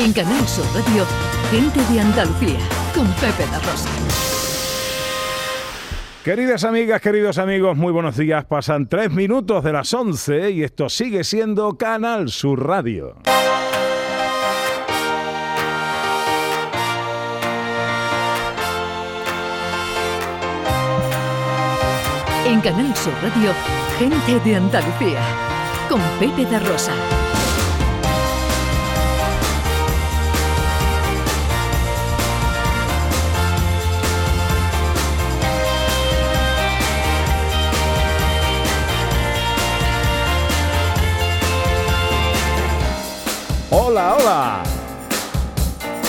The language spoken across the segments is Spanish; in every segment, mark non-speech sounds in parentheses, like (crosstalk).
En Canal Sur Radio, Gente de Andalucía, con Pepe La Rosa. Queridas amigas, queridos amigos, muy buenos días. Pasan tres minutos de las 11 y esto sigue siendo Canal Sur Radio. En Canal Sur Radio, Gente de Andalucía, con Pepe da Rosa. Hola, hola.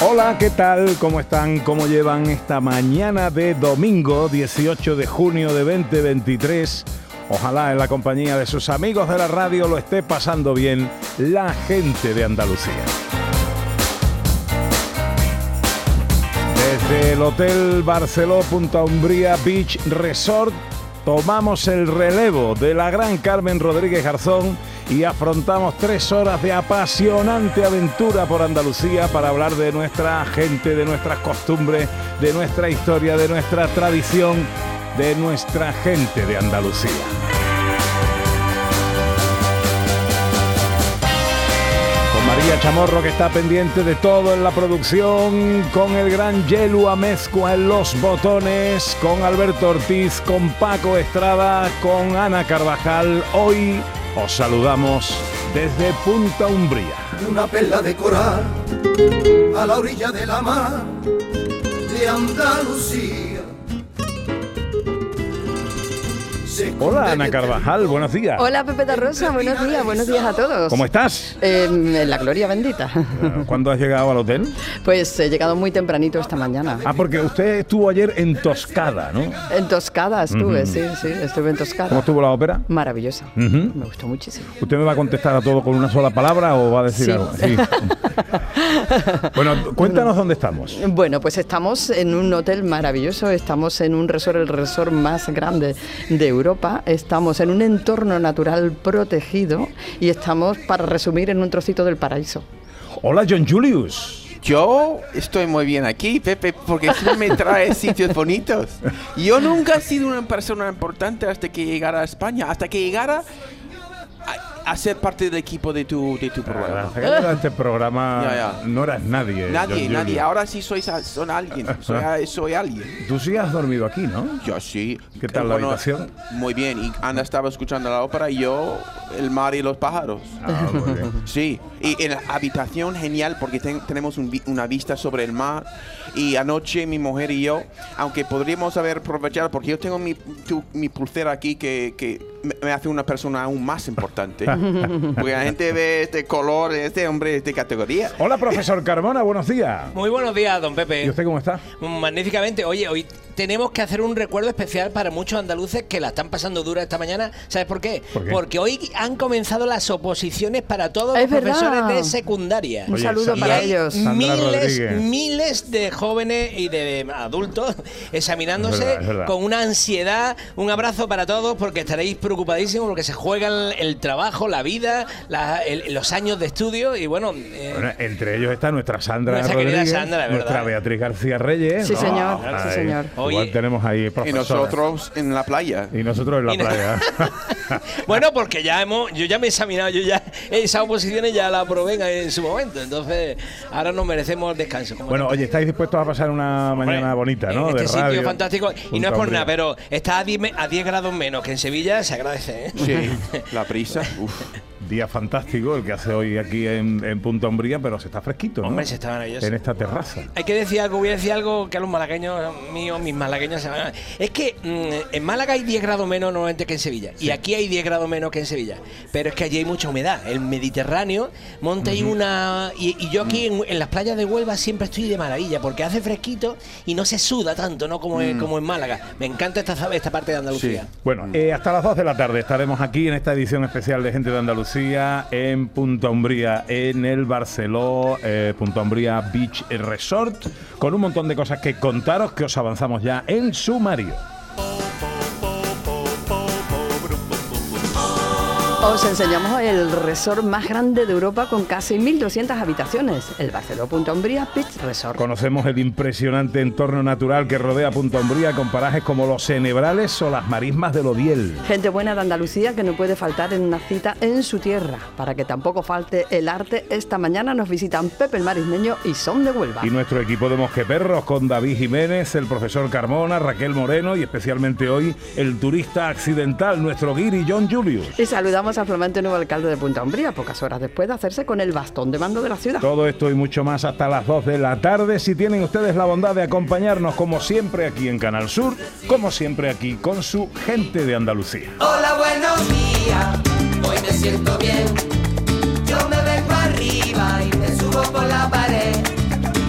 Hola, ¿qué tal? ¿Cómo están? ¿Cómo llevan esta mañana de domingo 18 de junio de 2023? Ojalá en la compañía de sus amigos de la radio lo esté pasando bien la gente de Andalucía. Desde el Hotel Barceló Punta Umbría Beach Resort tomamos el relevo de la gran Carmen Rodríguez Garzón y afrontamos tres horas de apasionante aventura por Andalucía para hablar de nuestra gente, de nuestras costumbres, de nuestra historia, de nuestra tradición, de nuestra gente de Andalucía. Con María Chamorro que está pendiente de todo en la producción, con el gran Yelu Amezcua en los botones, con Alberto Ortiz, con Paco Estrada, con Ana Carvajal. Hoy os saludamos desde Punta Umbría. Una perla de coral a la orilla de la mar de Andalucía. Hola Ana Carvajal, buenos días. Hola Pepe de Rosa, buenos días, buenos días a todos. ¿Cómo estás? Eh, en la gloria bendita. ¿Cuándo has llegado al hotel? Pues he llegado muy tempranito esta mañana. Ah, porque usted estuvo ayer en Toscada, ¿no? En Toscada estuve, sí, sí, estuve en Toscada. ¿Cómo estuvo la ópera? Maravillosa. Me gustó muchísimo. ¿Usted me va a contestar a todo con una sola palabra o va a decir Sí. algo? Sí. (laughs) bueno, cuéntanos dónde estamos. Bueno, pues estamos en un hotel maravilloso, estamos en un resort, el resort más grande de Europa, estamos en un entorno natural protegido y estamos, para resumir, en un trocito del paraíso. Hola John Julius. Yo estoy muy bien aquí, Pepe, porque tú me traes (laughs) sitios bonitos. Yo nunca he sido una persona importante hasta que llegara a España, hasta que llegara a, a ser parte del equipo de tu, de tu programa. Hasta que llegara a este programa (laughs) Ya, ya. no eras nadie. Nadie, John nadie. Julius. Ahora sí soy, son alguien. Soy, soy alguien. Tú sí has dormido aquí, ¿no? Yo sí. ¿Qué tal la habitación? Muy bien. Y Ana estaba escuchando la ópera y yo el mar y los pájaros. Ah, muy bien. (laughs) Sí, y en la habitación genial porque ten- tenemos un vi- una vista sobre el mar y anoche mi mujer y yo, aunque podríamos haber aprovechado porque yo tengo mi, tu- mi pulsera aquí que, que me, me hace una persona aún más importante. (laughs) porque la gente ve este color, este hombre de categoría. Hola profesor Carmona, buenos días. Muy buenos días, don ¿Y Pepe. usted cómo está? Magníficamente. Oye, hoy tenemos que hacer un recuerdo especial para muchos andaluces que la están pasando dura esta mañana. ¿Sabes por qué? ¿Por qué? Porque hoy han comenzado las oposiciones para todos Es los profesores verdad. de secundaria. Un Oye, saludo Sandra- Y para ellos. Sandra miles, Rodríguez. miles de jóvenes y de adultos examinándose Es verdad, es verdad. con una ansiedad. Un abrazo para todos porque estaréis preocupadísimos porque se juegan el trabajo, la vida, la- el- los años de estudio y bueno. eh, Bueno, entre ellos está nuestra Sandra Nuestra Rodríguez, Sandra, nuestra Beatriz García Reyes. Sí, ¿no? señor, Ahí, sí, señor. Igual Oye, tenemos ahí Y profesoras. nosotros en la playa. Y nosotros en la Y no- playa. (laughs) Bueno, porque ya hemos, yo ya me he examinado, yo ya esas oposiciones ya la probé en, su momento, entonces ahora nos merecemos el descanso. bueno, oye, estáis dispuestos a pasar una mañana bonita, ¿no? En de este sitio radio. fantástico, y no es por nada, pero está a 10, me- a 10 grados menos que en Sevilla, se agradece, ¿eh? Sí, (laughs) la prisa. uf. Oof. Día fantástico el que hace hoy aquí en, en Punta Umbría, pero se está fresquito, ¿no? Hombre, se está maravilloso. En esta terraza. Hay que decir algo, voy a decir algo que a los malagueños míos, mis malagueños se van a... Es que mm, en Málaga hay 10 grados menos normalmente que en Sevilla. Y aquí hay 10 grados menos que en Sevilla. Pero es que allí hay mucha humedad. El Mediterráneo monta ahí una... Y, y yo aquí en, en las playas de Huelva siempre estoy de maravilla porque hace fresquito y no se suda tanto, ¿no? Como, en, como en Málaga. Me encanta esta, esta parte de Andalucía. Sí. Bueno, eh, hasta las 2 de la tarde estaremos aquí en esta edición especial de Gente de Andalucía en Punta Umbría, en el Barceló eh, Punta Umbría Beach Resort, con un montón de cosas que contaros que os avanzamos ya en sumario. Os enseñamos el resort más grande de Europa con casi 1.200 habitaciones, el Barceló Punta Umbría Beach Resort. Conocemos el impresionante entorno natural que rodea Punta Umbría con parajes como los Cenebrales o las marismas del Odiel. Gente buena de Andalucía que no puede faltar en una cita en su tierra. Para que tampoco falte el arte, esta mañana nos visitan Pepe el Marismeño y Son de Huelva. Y nuestro equipo de mosqueperros con David Jiménez, el profesor Carmona, Raquel Moreno y especialmente hoy el turista accidental, nuestro guiri John Julius. Y saludamos al flamante nuevo alcalde de Punta Umbría, pocas horas después de hacerse con el bastón de mando de la ciudad. Todo esto y mucho más hasta las 2 de la tarde. Si tienen ustedes la bondad de acompañarnos como siempre aquí en Canal Sur, como siempre aquí con su gente de Andalucía. Hola, buenos días, hoy me siento bien. Yo me vengo arriba y me subo por la pared.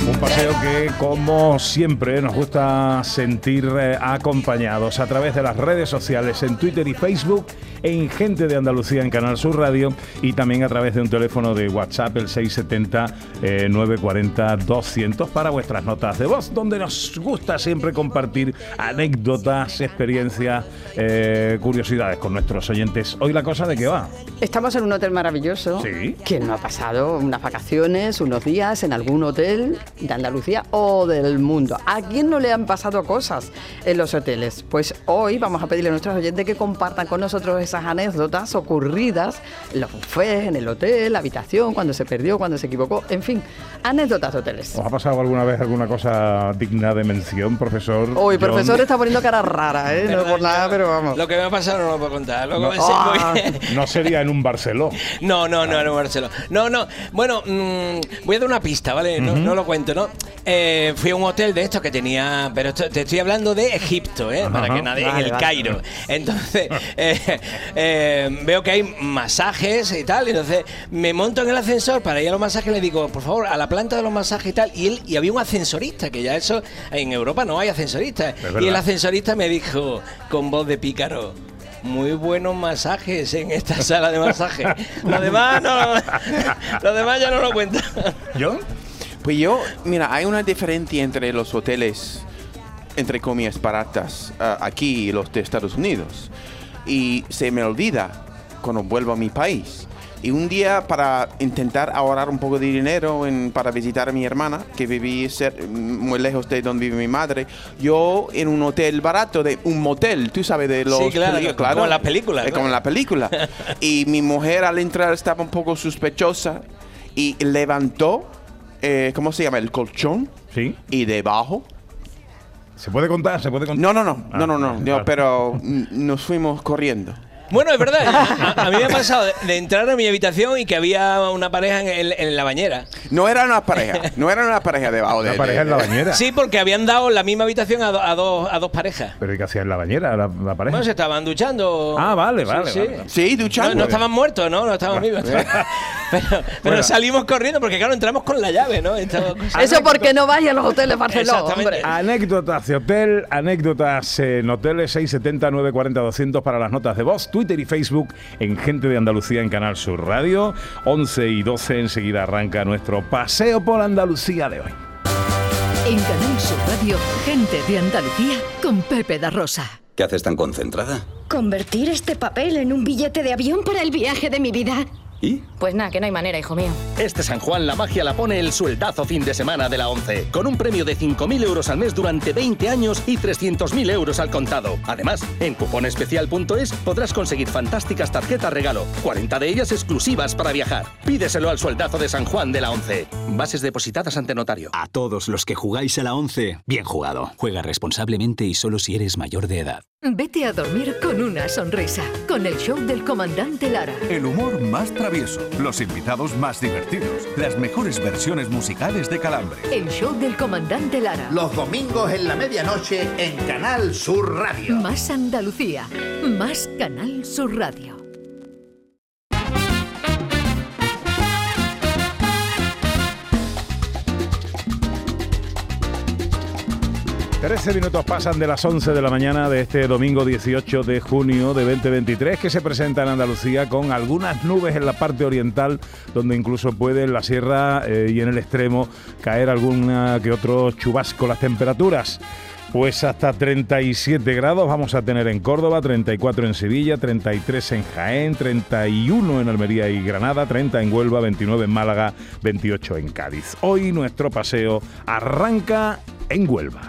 Un paseo que, como siempre, nos gusta sentir eh, acompañados a través de las redes sociales, en Twitter y Facebook, en Gente de Andalucía en Canal Sur Radio y también a través de un teléfono de WhatsApp, el 670-940-200, para vuestras notas de voz, donde nos gusta siempre compartir anécdotas, experiencias, eh, curiosidades con nuestros oyentes. Hoy la cosa de qué va. Estamos en un hotel maravilloso. Sí. ¿Quién no ha pasado unas vacaciones, unos días en algún hotel de Andalucía o del mundo? ¿A quién no le han pasado cosas en los hoteles? Pues hoy vamos a pedirle a nuestros oyentes que compartan con nosotros esas anécdotas ocurridas en los buffets, en el hotel, la habitación, cuando se perdió, cuando se equivocó, en fin, anécdotas de hoteles. ¿Os ha pasado alguna vez alguna cosa digna de mención, profesor? Hoy, John? profesor está poniendo cara rara, ¿eh? No por nada, pero vamos. Lo que me ha pasado no lo puedo contar. Luego No. Ah. (laughs) No sería en un Barceló. (laughs) No, no, no, no, Marcelo. No, no. Bueno, mm, voy a dar una pista, ¿vale? No, no lo cuento, ¿no? Eh, fui a un hotel de estos que tenía. Pero esto- te estoy hablando de Egipto, ¿eh? Para que nadie. Vale, en el vale. Cairo. Entonces, (laughs) eh, eh, veo que hay masajes y tal. y Entonces, me monto en el ascensor para ir a los masajes le digo, por favor, a la planta de los masajes y tal. Y él y había un ascensorista, que ya eso. En Europa no hay ascensoristas. Y el ascensorista me dijo, con voz de pícaro. Muy buenos masajes en esta sala de masaje. (laughs) Lo demás no, (laughs) lo demás ya no lo cuento. ¿John? Pues yo, mira, hay una diferencia entre los hoteles, entre comillas, baratas, ah, aquí y los de Estados Unidos. Y se me olvida cuando vuelvo a mi país. Y un día para intentar ahorrar un poco de dinero en- para visitar a mi hermana, que viví cer- muy lejos de donde vive mi madre, yo en un hotel barato, de un motel, tú sabes de los... Sí, claro, peli- como en las películas, Eh, ¿no? Como en la película. (laughs) y mi mujer al entrar estaba un poco sospechosa y levantó, eh, ¿cómo se llama? El colchón. Sí. Y debajo. ¿Se puede contar? ¿Se puede contar? No, no, no, Ah, no, no, no, no, pero mm, nos fuimos corriendo. Bueno, es verdad. A, a mí me ha pasado de, de entrar a mi habitación y que había una pareja en, el- en la bañera. No era una pareja, no era una pareja debajo de Una pareja de- en la bañera. Sí, porque habían dado la misma habitación a, do- a dos, a dos parejas. ¿Pero y qué hacía en la bañera la, la pareja? Bueno, se estaban duchando. Ah, vale, Sí, vale, sí. vale. Sí, No, duchando. no estaban muertos, ¿no? No estaban (laughs) vivos. Pero, pero Bueno. salimos corriendo porque, claro, entramos con la llave, ¿no? Eso porque no vaya a los hoteles Barcelona, hombre. Anécdotas de hotel, anécdotas en hoteles 670 940 200 para las notas de voz, Twitter y Facebook en Gente de Andalucía en Canal Sur Radio. 11 y 12 enseguida arranca nuestro paseo por Andalucía de hoy. En Canal Sur Radio, gente de Andalucía con Pepe da Rosa. ¿Qué haces tan concentrada? Convertir este papel en un billete de avión para el viaje de mi vida. ¿Y? Pues nada, que no hay manera, hijo mío. Este San Juan la magia la pone el sueldazo fin de semana de la 11, con un premio de 5.000 euros al mes durante 20 años y 300.000 euros al contado. Además, en cuponespecial.es podrás conseguir fantásticas tarjetas regalo, 40 de ellas exclusivas para viajar. Pídeselo al sueldazo de San Juan de la 11. Bases depositadas ante notario. A todos los que jugáis a la 11, bien jugado. Juega responsablemente y solo si eres mayor de edad. Vete a dormir con una sonrisa, con el show del comandante Lara. El humor más travieso, los invitados más divertidos, las mejores versiones musicales de Calambre. El show del comandante Lara. Los domingos en la medianoche en Canal Sur Radio. Más Andalucía, más Canal Sur Radio. 13 minutos pasan de las 11 de la mañana de este domingo 18 de junio de 2023 que se presenta en Andalucía con algunas nubes en la parte oriental donde incluso puede en la sierra eh, y en el extremo caer alguna que otro chubasco. Las temperaturas pues hasta 37 grados vamos a tener en Córdoba, 34 en Sevilla, 33 en Jaén, 31 en Almería y Granada, 30 en Huelva, 29 en Málaga, 28 en Cádiz. Hoy nuestro paseo arranca en Huelva.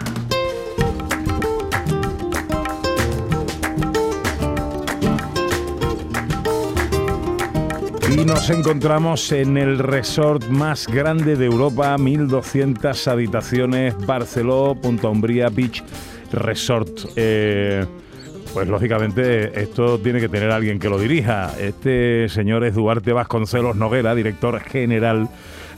Y nos encontramos en el resort más grande de Europa, 1200 habitaciones, Barceló, Punta Umbría Beach Resort. Eh, pues lógicamente esto tiene que tener alguien que lo dirija. Este señor es Duarte Vasconcelos Noguera, director general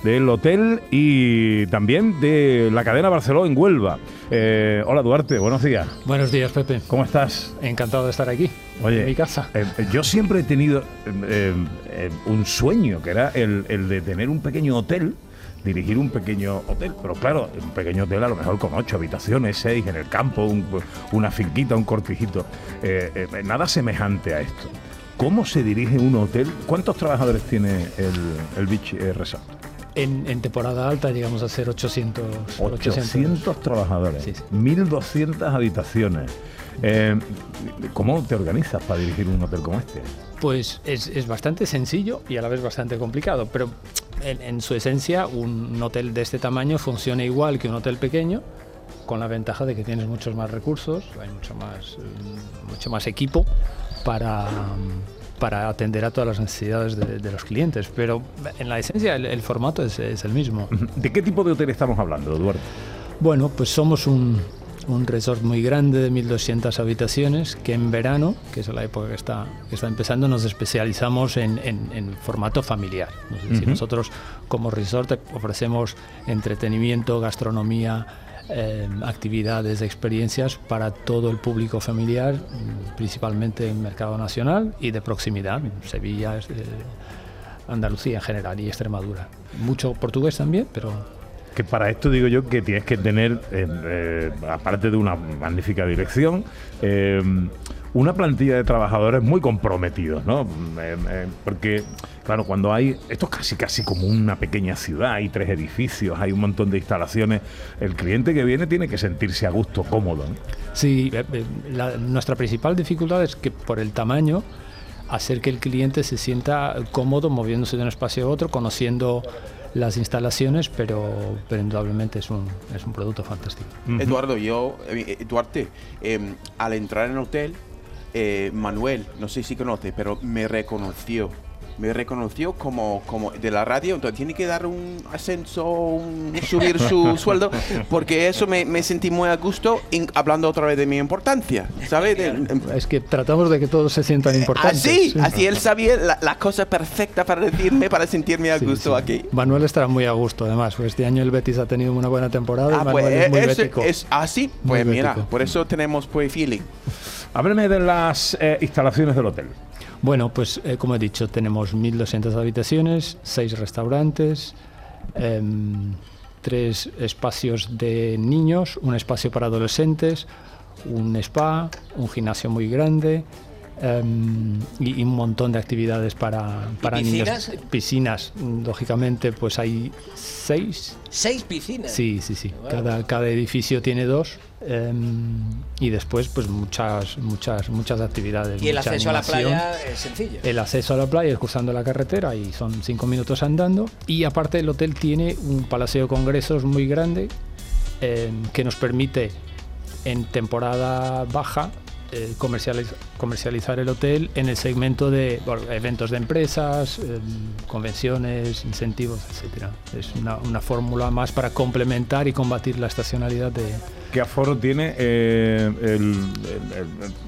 del hotel y también de la cadena Barceló en Huelva. Eh, hola Duarte, buenos días. Buenos días, Pepe. ¿Cómo estás? Encantado de estar aquí, Oye, en mi casa. eh, yo siempre he tenido eh, eh, un sueño, que era el, el de tener un pequeño hotel, dirigir un pequeño hotel, pero claro, un pequeño hotel a lo mejor con ocho habitaciones, seis en el campo, un- una finquita, un cortijito, Eh, eh, nada semejante a esto. ¿Cómo se dirige un hotel? ¿Cuántos trabajadores tiene el, el Beach eh, Resort? En, en temporada alta llegamos a ser 800. 800 trabajadores, 1.200 habitaciones. Eh, ¿Cómo te organizas para dirigir un hotel como este? Pues es, es bastante sencillo y a la vez bastante complicado, pero en, en su esencia un hotel de este tamaño funciona igual que un hotel pequeño, con la ventaja de que tienes muchos más recursos, hay mucho más, mm, mucho más equipo para, mm, para atender a todas las necesidades de, de los clientes, pero en la esencia el, el formato es, es el mismo. ¿De qué tipo de hotel estamos hablando, Eduardo? Bueno, pues somos un, un resort muy grande de 1.200 habitaciones que en verano, que es la época que está, que está empezando, nos especializamos en, en- en formato familiar. Es decir, Ujú. nosotros como resort ofrecemos entretenimiento, gastronomía, eh, actividades, experiencias para todo el público familiar, principalmente en mercado nacional y de proximidad, Sevilla, eh, Andalucía en general y Extremadura. Mucho portugués también, pero Que para esto digo yo que tienes que tener, eh, eh, aparte de una magnífica dirección, eh, una plantilla de trabajadores muy comprometidos, ¿no? Eh, eh, porque, claro, cuando hay. Esto es casi, casi como una pequeña ciudad, hay tres edificios, hay un montón de instalaciones. El cliente que viene tiene que sentirse a gusto, cómodo. ¿no? Sí, eh, la- nuestra principal dificultad es que por el tamaño, hacer que el cliente se sienta cómodo moviéndose de un espacio a otro, conociendo las instalaciones, pero, pero indudablemente es un, es un producto fantástico. Eduardo, yo, Duarte, eh, al entrar en el hotel, eh, Manuel, no sé si conoce, pero me reconoció. Me reconoció como, como de la radio, entonces tiene que dar un ascenso, un- subir su (laughs) sueldo, porque eso me, me sentí muy a gusto in- hablando otra vez de mi importancia, ¿sabes? De- Es que tratamos de que todos se sientan importantes. así, sí. así él sabía la, la cosa perfecta para decirme, para sentirme a Sí, gusto sí. aquí. Manuel estará muy a gusto, además. pues este año el Betis ha tenido una buena temporada y Ah, Manuel pues es muy es, bético. es así, Muy pues mira, bético. por eso tenemos pues feeling. Hábleme de las eh, instalaciones del hotel. Bueno, pues eh, como he dicho, tenemos 1.200 habitaciones, 6 restaurantes, em, tres espacios de niños, un espacio para adolescentes, un spa, un gimnasio muy grande em, y, y un montón de actividades para, para piscinas? niños. Piscinas, lógicamente, pues hay seis. Seis piscinas. Sí, sí, sí. Wow. Cada, cada edificio tiene dos. em, y después, pues muchas, muchas, muchas actividades. Y el acceso a la playa es sencillo. El acceso a la playa es cruzando la carretera y son cinco minutos andando. Y aparte el hotel tiene un palacio de congresos muy grande eh, que nos permite en temporada baja eh, comercializ- comercializar el hotel en el segmento de bueno, eventos de empresas, eh, convenciones, incentivos, etcétera. Es una, una fórmula más para complementar y combatir la estacionalidad de, ¿Qué aforo tiene eh, el-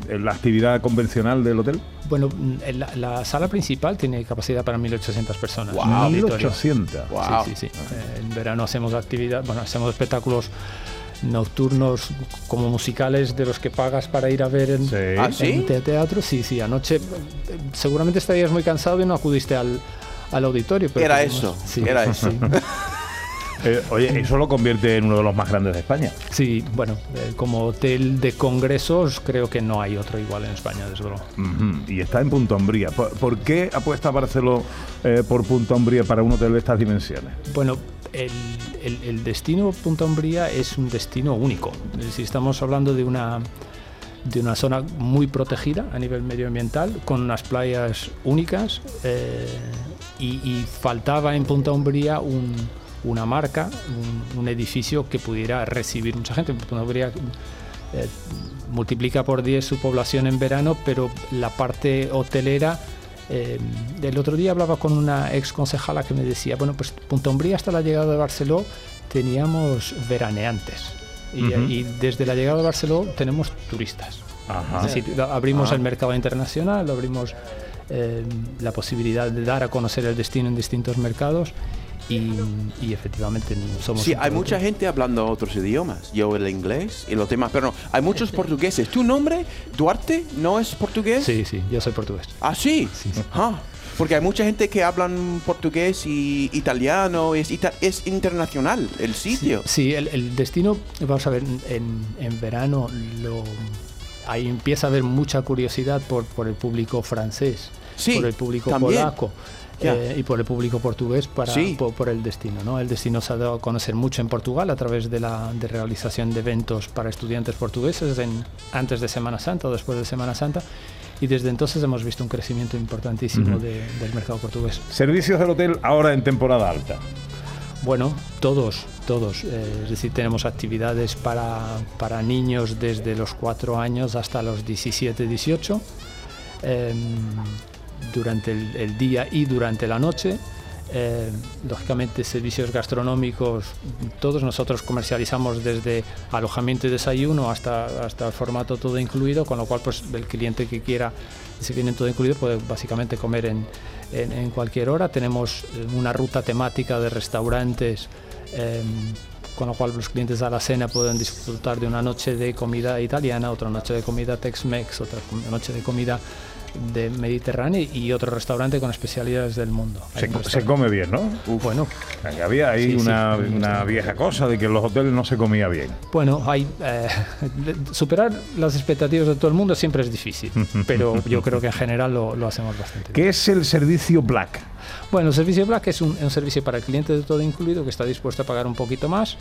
el- el- la actividad convencional del hotel? Bueno, mm, la, la sala principal tiene capacidad para 1.800 personas. Auditorio. 1.800. Sí, sí, sí. Eh, en verano hacemos actividad, bueno, hacemos espectáculos nocturnos como musicales de los que pagas para ir a ver en, ¿Ah, en sí? te- teatro. Sí, sí, anoche eh, seguramente estarías muy cansado y no acudiste al, al auditorio. Pero Era eso, sí, era sí, eso. (laughs) Eh, oye, eso lo convierte en uno de los más grandes de España. Sí, bueno, eh, como hotel de congresos creo que no hay otro igual en España, desde luego. Y está en Punta Umbría. ¿Por, por qué apuesta Barceló eh, por Punta Umbría para un hotel de estas dimensiones? Bueno, el, el- el destino Punta Umbría es un destino único. Decir, estamos hablando de una, de una zona muy protegida a nivel medioambiental, con unas playas únicas eh, y, y faltaba en Punta Umbría un- una marca, un, un edificio que pudiera recibir mucha gente. Punta Umbría eh, multiplica por 10 su población en verano, pero la parte hotelera... eh, el otro día hablaba con una ex concejala que me decía, bueno, pues Punta Umbría hasta la llegada de Barceló teníamos veraneantes. Y desde la llegada de Barceló tenemos turistas. Ajá. Es decir, abrimos Ah. el mercado internacional, abrimos eh, la posibilidad de dar a conocer el destino en distintos mercados y, y efectivamente somos... Sí, hay mucha gente hablando otros idiomas. Yo el inglés y los demás, pero no, hay muchos portugueses. ¿Tu nombre, Duarte, no es portugués? Sí, sí, yo soy portugués. ¿Ah, sí? Ah, porque hay mucha gente que hablan portugués y italiano. Es, es internacional el sitio. Sí, el, el destino, vamos a ver, en, en verano lo, ahí empieza a haber mucha curiosidad por, por el público francés, Sí, por el público también. polaco. Ya. eh, y por el público portugués para, Sí. por, por el destino. ¿no? El destino se ha dado a conocer mucho en Portugal a través de la de realización de eventos para estudiantes portugueses en, antes de Semana Santa o después de Semana Santa. Y desde entonces hemos visto un crecimiento importantísimo Ujú. de- del mercado portugués. Servicios del hotel ahora en temporada alta. Bueno, todos, todos. Eh, es decir, tenemos actividades para, para niños desde los 4 años hasta los 17, 18, em, durante el, día y durante la noche. Eh, lógicamente, servicios gastronómicos, todos nosotros comercializamos desde alojamiento y desayuno hasta, hasta el formato todo incluido, con lo cual pues, el cliente que quiera, si viene todo incluido, puede básicamente comer en, en- cualquier hora. Tenemos eh, una ruta temática de restaurantes. em, con lo cual los clientes a la cena pueden disfrutar de una noche de comida italiana, otra noche de comida Tex-Mex, otra noche de comida de Mediterránea y otro restaurante con especialidades del mundo. Se, come bien, ¿no? Bueno, Había ahí Sí, sí. una, vieja cosa de que en los hoteles no se comía bien. Bueno, hay, eh, (laughs) superar las expectativas de todo el mundo siempre es difícil, (laughs) pero yo creo que en general lo, lo hacemos bastante bien. ¿Qué es el servicio Black? Bueno, el servicio Black es un, es un servicio para el cliente de todo incluido que está dispuesto a pagar un poquito más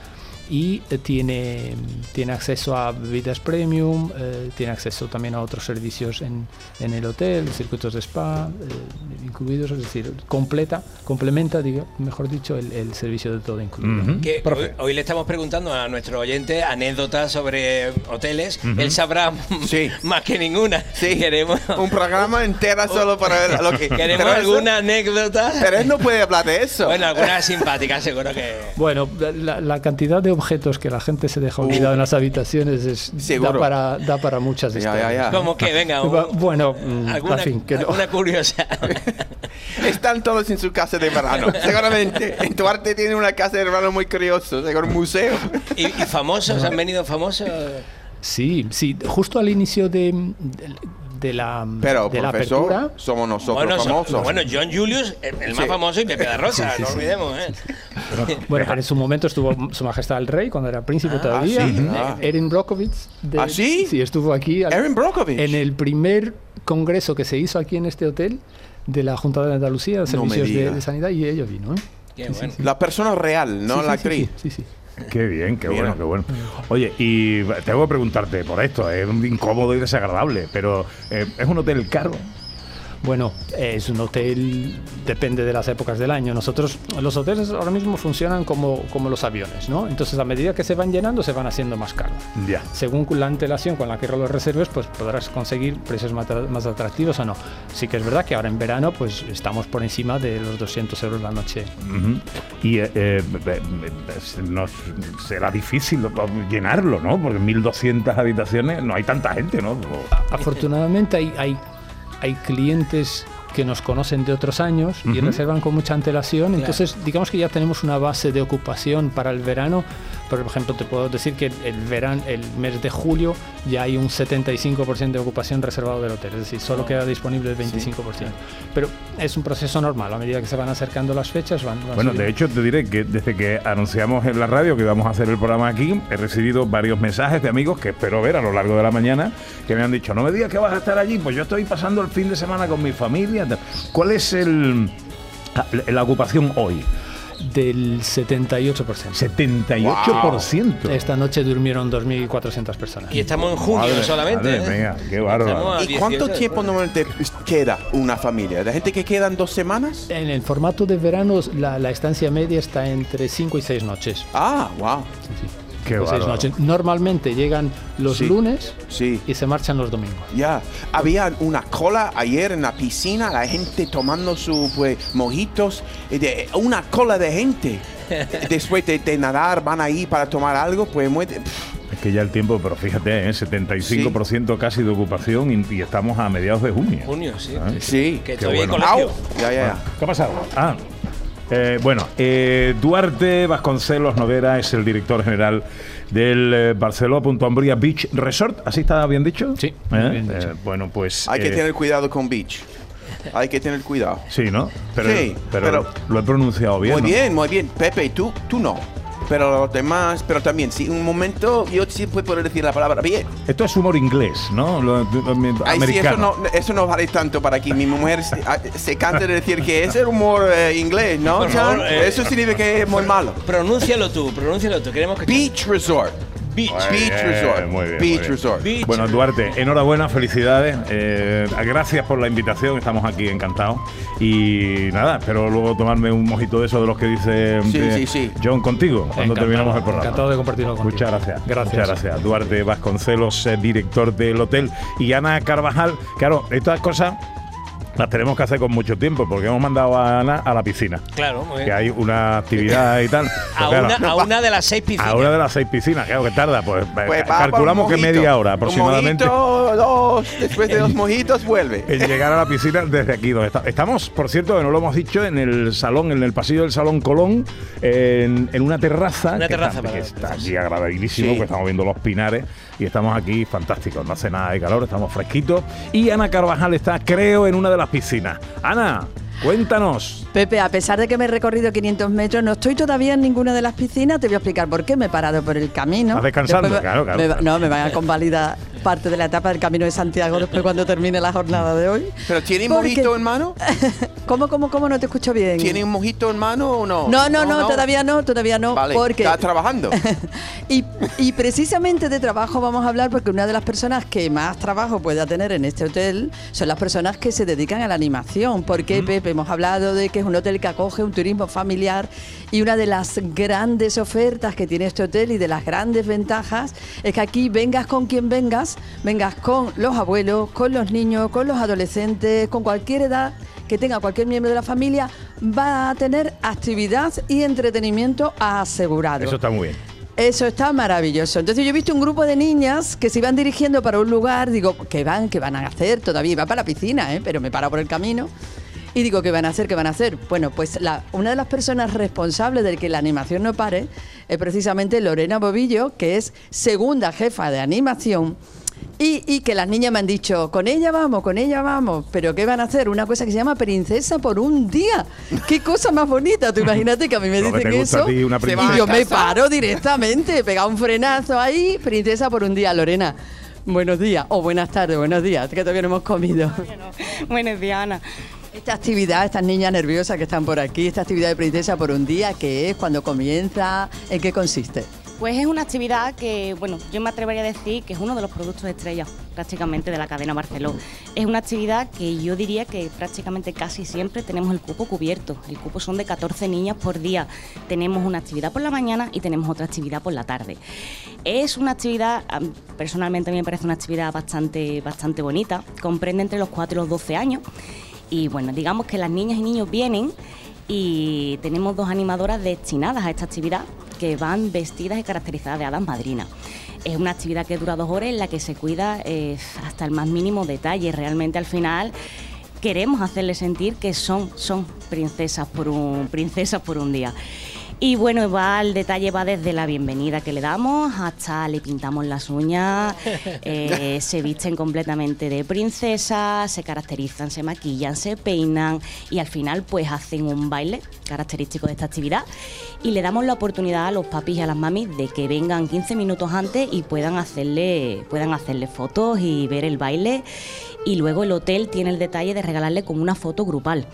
y eh, tiene, tiene acceso a bebidas premium, eh, tiene acceso también a otros servicios en, en el hotel, circuitos de spa eh, incluidos, es decir, completa, complementa, digo, mejor dicho, el, el servicio de todo incluido. Que hoy, hoy le estamos preguntando a nuestro oyente anécdotas sobre hoteles. Ujú. Él sabrá (laughs) más que ninguna. Queremos Un programa entero solo para ver lo que. (laughs) queremos Pero eso- alguna anécdota. Pero él no puede hablar de eso. Bueno, alguna simpática, seguro que. Bueno, la, la cantidad de objetos que la gente se deja olvidado en las habitaciones es, da, Seguro. para, da para muchas Ya, historias. ya, ya. Como que, venga, un- Bueno, mm, alguna, en fin, que no. alguna curiosa. (laughs) Están todos en su casa de verano, (laughs) seguramente. En Duarte tiene una casa de verano muy curiosa, seguro un museo. ¿Y, y famosos? ¿Han venido famosos? Sí, sí, justo al inicio de, de, de la, Pero, de la profesor, apertura. somos nosotros Bueno, so- famosos. bueno, John Julius, el, el más Sí. famoso, y Pepe de Rosa, Sí, sí, no sí. olvidemos, ¿eh? Bueno, pero en su momento estuvo Su Majestad el Rey, cuando era príncipe todavía. sí, Eh, ah. Erin Brockovich. de- ¿Ah, sí? Sí, estuvo aquí. al- Erin Brockovich. En el primer congreso que se hizo aquí en este hotel de la Junta de Andalucía, de No Servicios de, diga. de Sanidad, y ello vino. ¿eh? Qué bueno. sí. La persona real, no Sí, la sí, sí, actriz. Sí, sí. Qué bien, qué bueno, qué bueno. Oye, y tengo que preguntarte por esto, es incómodo y desagradable, pero eh, ¿es un hotel caro? Bueno, es un hotel, depende de las épocas del año. Nosotros, los hoteles ahora mismo funcionan como, como los aviones, ¿no? Entonces, a medida que se van llenando, se van haciendo más caros. Ya. Según la antelación con la que lo reserves, pues podrás conseguir precios más, más atractivos o no. Sí que es verdad que ahora en verano, pues estamos por encima de los 200 euros la noche. Y eh, eh, eh, nos- será difícil llenarlo, ¿no? Porque 1.200 habitaciones no hay tanta gente, ¿no? Afortunadamente hay, hay, hay clientes que nos conocen de otros años y reservan con mucha antelación. Entonces, digamos que ya tenemos una base de ocupación para el verano. Por ejemplo, te puedo decir que el verano, el mes de julio, ya hay un 75% de ocupación reservado del hotel. Es decir, solo queda disponible el 25%. Pero es un proceso normal. A medida que se van acercando las fechas, van, van Bueno, subiendo. de hecho te diré que desde que anunciamos en la radio que íbamos a hacer el programa aquí, he recibido varios mensajes de amigos que espero ver a lo largo de la mañana que me han dicho, no me digas que vas a estar allí, pues yo estoy pasando el fin de semana con mi familia. ¿Cuál es el la ocupación hoy? Del 78%. 78%. Esta noche durmieron 2.400 personas. Y estamos en junio Madre- solamente. madre ¿eh? mía, qué bárbaro. ¿Y cuánto 18. tiempo normalmente queda una familia? ¿De gente que quedan dos semanas? En el formato de verano, la, la estancia media está entre 5 y 6 noches. Ah, wow. Qué Cinco o seis bárbaro. noches. Normalmente llegan los Sí. lunes Sí. y se marchan los domingos. Ya, había una cola ayer en la piscina, la gente tomando sus pues, mojitos, de, una cola de gente. (laughs) Después de, de nadar, van ahí para tomar algo, pues pff, Es que ya el tiempo, pero fíjate, ¿eh? 75% casi de ocupación y, y estamos a mediados de junio. Junio, sí. Ah, sí. Que hay bueno. colegio. Ya, ya, ya. ¿Qué ha pasado? Ah, eh, bueno, eh, Duarte Vasconcelos Noguera es el director general del eh, Umbría Beach Resort. ¿Así está bien dicho? Sí, ¿Eh? bien dicho. Eh, bueno, pues. Hay que tener cuidado con Beach. Hay que tener cuidado. Sí, ¿no? Pero, Sí, pero, pero- lo he pronunciado bien. muy ¿no? bien, muy bien. Pepe, tú, tú no. Pero los demás, pero también, sí, un momento, yo sí puedo decir la palabra bien. Esto es humor inglés, ¿no? Lo- lo- lo- Ay, sí, eso americano. no, eso no vale tanto para aquí. Mi mujer se, se canta de decir que es el humor eh, inglés, ¿no, favor, eh, eso significa que es muy malo. Pronúncialo tú, pronúncialo tú. Queremos que Beach Resort. Beach. Muy Beach bien, Resort. muy bien, Beach muy bien. Resort. Beach. Bueno, Duarte, enhorabuena, felicidades. eh, gracias por la invitación, estamos aquí encantados. Y nada, espero luego tomarme un mojito de eso de los que dice Sí, eh, sí, sí. John contigo cuando Encantado, terminamos el programa. encantado de compartirlo contigo. Muchas gracias. Gracias. Muchas gracias. Duarte Vasconcelos, eh, director del hotel. Y Ana Carvajal, claro, estas cosas las tenemos que hacer con mucho tiempo porque hemos mandado a Ana a la piscina. Claro, muy Que bien. hay una actividad y tal. (laughs) A, una, claro, a una de las seis piscinas. a una de las seis piscinas, claro que tarda, pues, Pues eh, para calculamos que media hora Un aproximadamente. mojito, dos, después de dos mojitos vuelve. En llegar a la piscina desde aquí donde está. Estamos, por cierto, que no lo hemos dicho, en el salón, en el pasillo del Salón Colón, en, en una terraza. Una que terraza está, para- que está aquí agradabilísimo, Sí. porque estamos viendo los pinares y estamos aquí fantásticos. No hace nada de calor, estamos fresquitos. Y Ana Carvajal está, creo, en una de las piscinas. Ana, cuéntanos. Pepe, a pesar de que me he recorrido 500 metros, no estoy todavía en ninguna de las piscinas. Te voy a explicar por qué me he parado por el camino. Estás descansando, me- claro, claro, me va- claro. No, me van a convalidar parte de la etapa del Camino de Santiago después cuando termine la jornada de hoy. ¿Pero tiene Porque- mojito en mano? (laughs) ¿Cómo, cómo, cómo? No te escucho bien. ¿Tiene un mojito en mano o no? No, no, no, todavía no, todavía no. Vale, porque está trabajando. (laughs) y, y precisamente de trabajo vamos a hablar porque una de las personas que más trabajo pueda tener en este hotel son las personas que se dedican a la animación. Porque, Pepe, hemos hablado de que es un hotel que acoge un turismo familiar y una de las grandes ofertas que tiene este hotel y de las grandes ventajas es que aquí vengas con quien vengas, vengas con los abuelos, con los niños, con los adolescentes, con cualquier edad que tenga cualquier miembro de la familia, va a tener actividad y entretenimiento asegurado. Eso está muy bien. Eso está maravilloso. Entonces yo he visto un grupo de niñas que se iban dirigiendo para un lugar, digo, ¿qué van? ¿Qué van a hacer? Todavía iba para la piscina, ¿eh? pero me paro por el camino. Y digo, ¿qué van a hacer? ¿Qué van a hacer? Bueno, pues la, una de las personas responsables de que la animación no pare es precisamente Lorena Bobillo, que es segunda jefa de animación. Y, y que las niñas me han dicho, con ella vamos, con ella vamos, pero ¿qué van a hacer? Una cosa que se llama princesa por un día. ¡Qué cosa más bonita! Tú imagínate que a mí me dicen eso ti, una y princesa. yo me paro directamente, pega un frenazo ahí, princesa por un día, Lorena. Buenos días, o buenas tardes, buenos días, que todavía no hemos comido. Buenos días, Ana. Esta actividad, estas niñas nerviosas que están por aquí, esta actividad de princesa por un día, ¿qué es? ¿Cuándo comienza? ¿En qué consiste? Pues es una actividad que, bueno, yo me atrevería a decir que es uno de los productos estrella prácticamente de la cadena Barceló. Es una actividad que yo diría que prácticamente casi siempre tenemos el cupo cubierto. El cupo son de 14 niñas por día. Tenemos una actividad por la mañana y tenemos otra actividad por la tarde. Es una actividad, personalmente a mí me parece una actividad bastante, bastante bonita. Comprende entre los 4 y los 12 años. Y bueno, digamos que las niñas y niños vienen y tenemos dos animadoras destinadas a esta actividad que van vestidas y caracterizadas de hadas madrinas. Es una actividad que dura dos horas en la que se cuida eh, hasta el más mínimo detalle. Realmente al final queremos hacerles sentir que son, son princesas por un, princesas por un día. Y bueno, va el detalle va desde la bienvenida que le damos. Hasta le pintamos las uñas, (laughs) eh, se visten completamente de princesa, se caracterizan, se maquillan, se peinan y al final pues hacen un baile característico de esta actividad. Y le damos la oportunidad a los papis y a las mamis de que vengan 15 minutos antes y puedan hacerle, puedan hacerle fotos y ver el baile. Y luego el hotel tiene el detalle de regalarle como una foto grupal.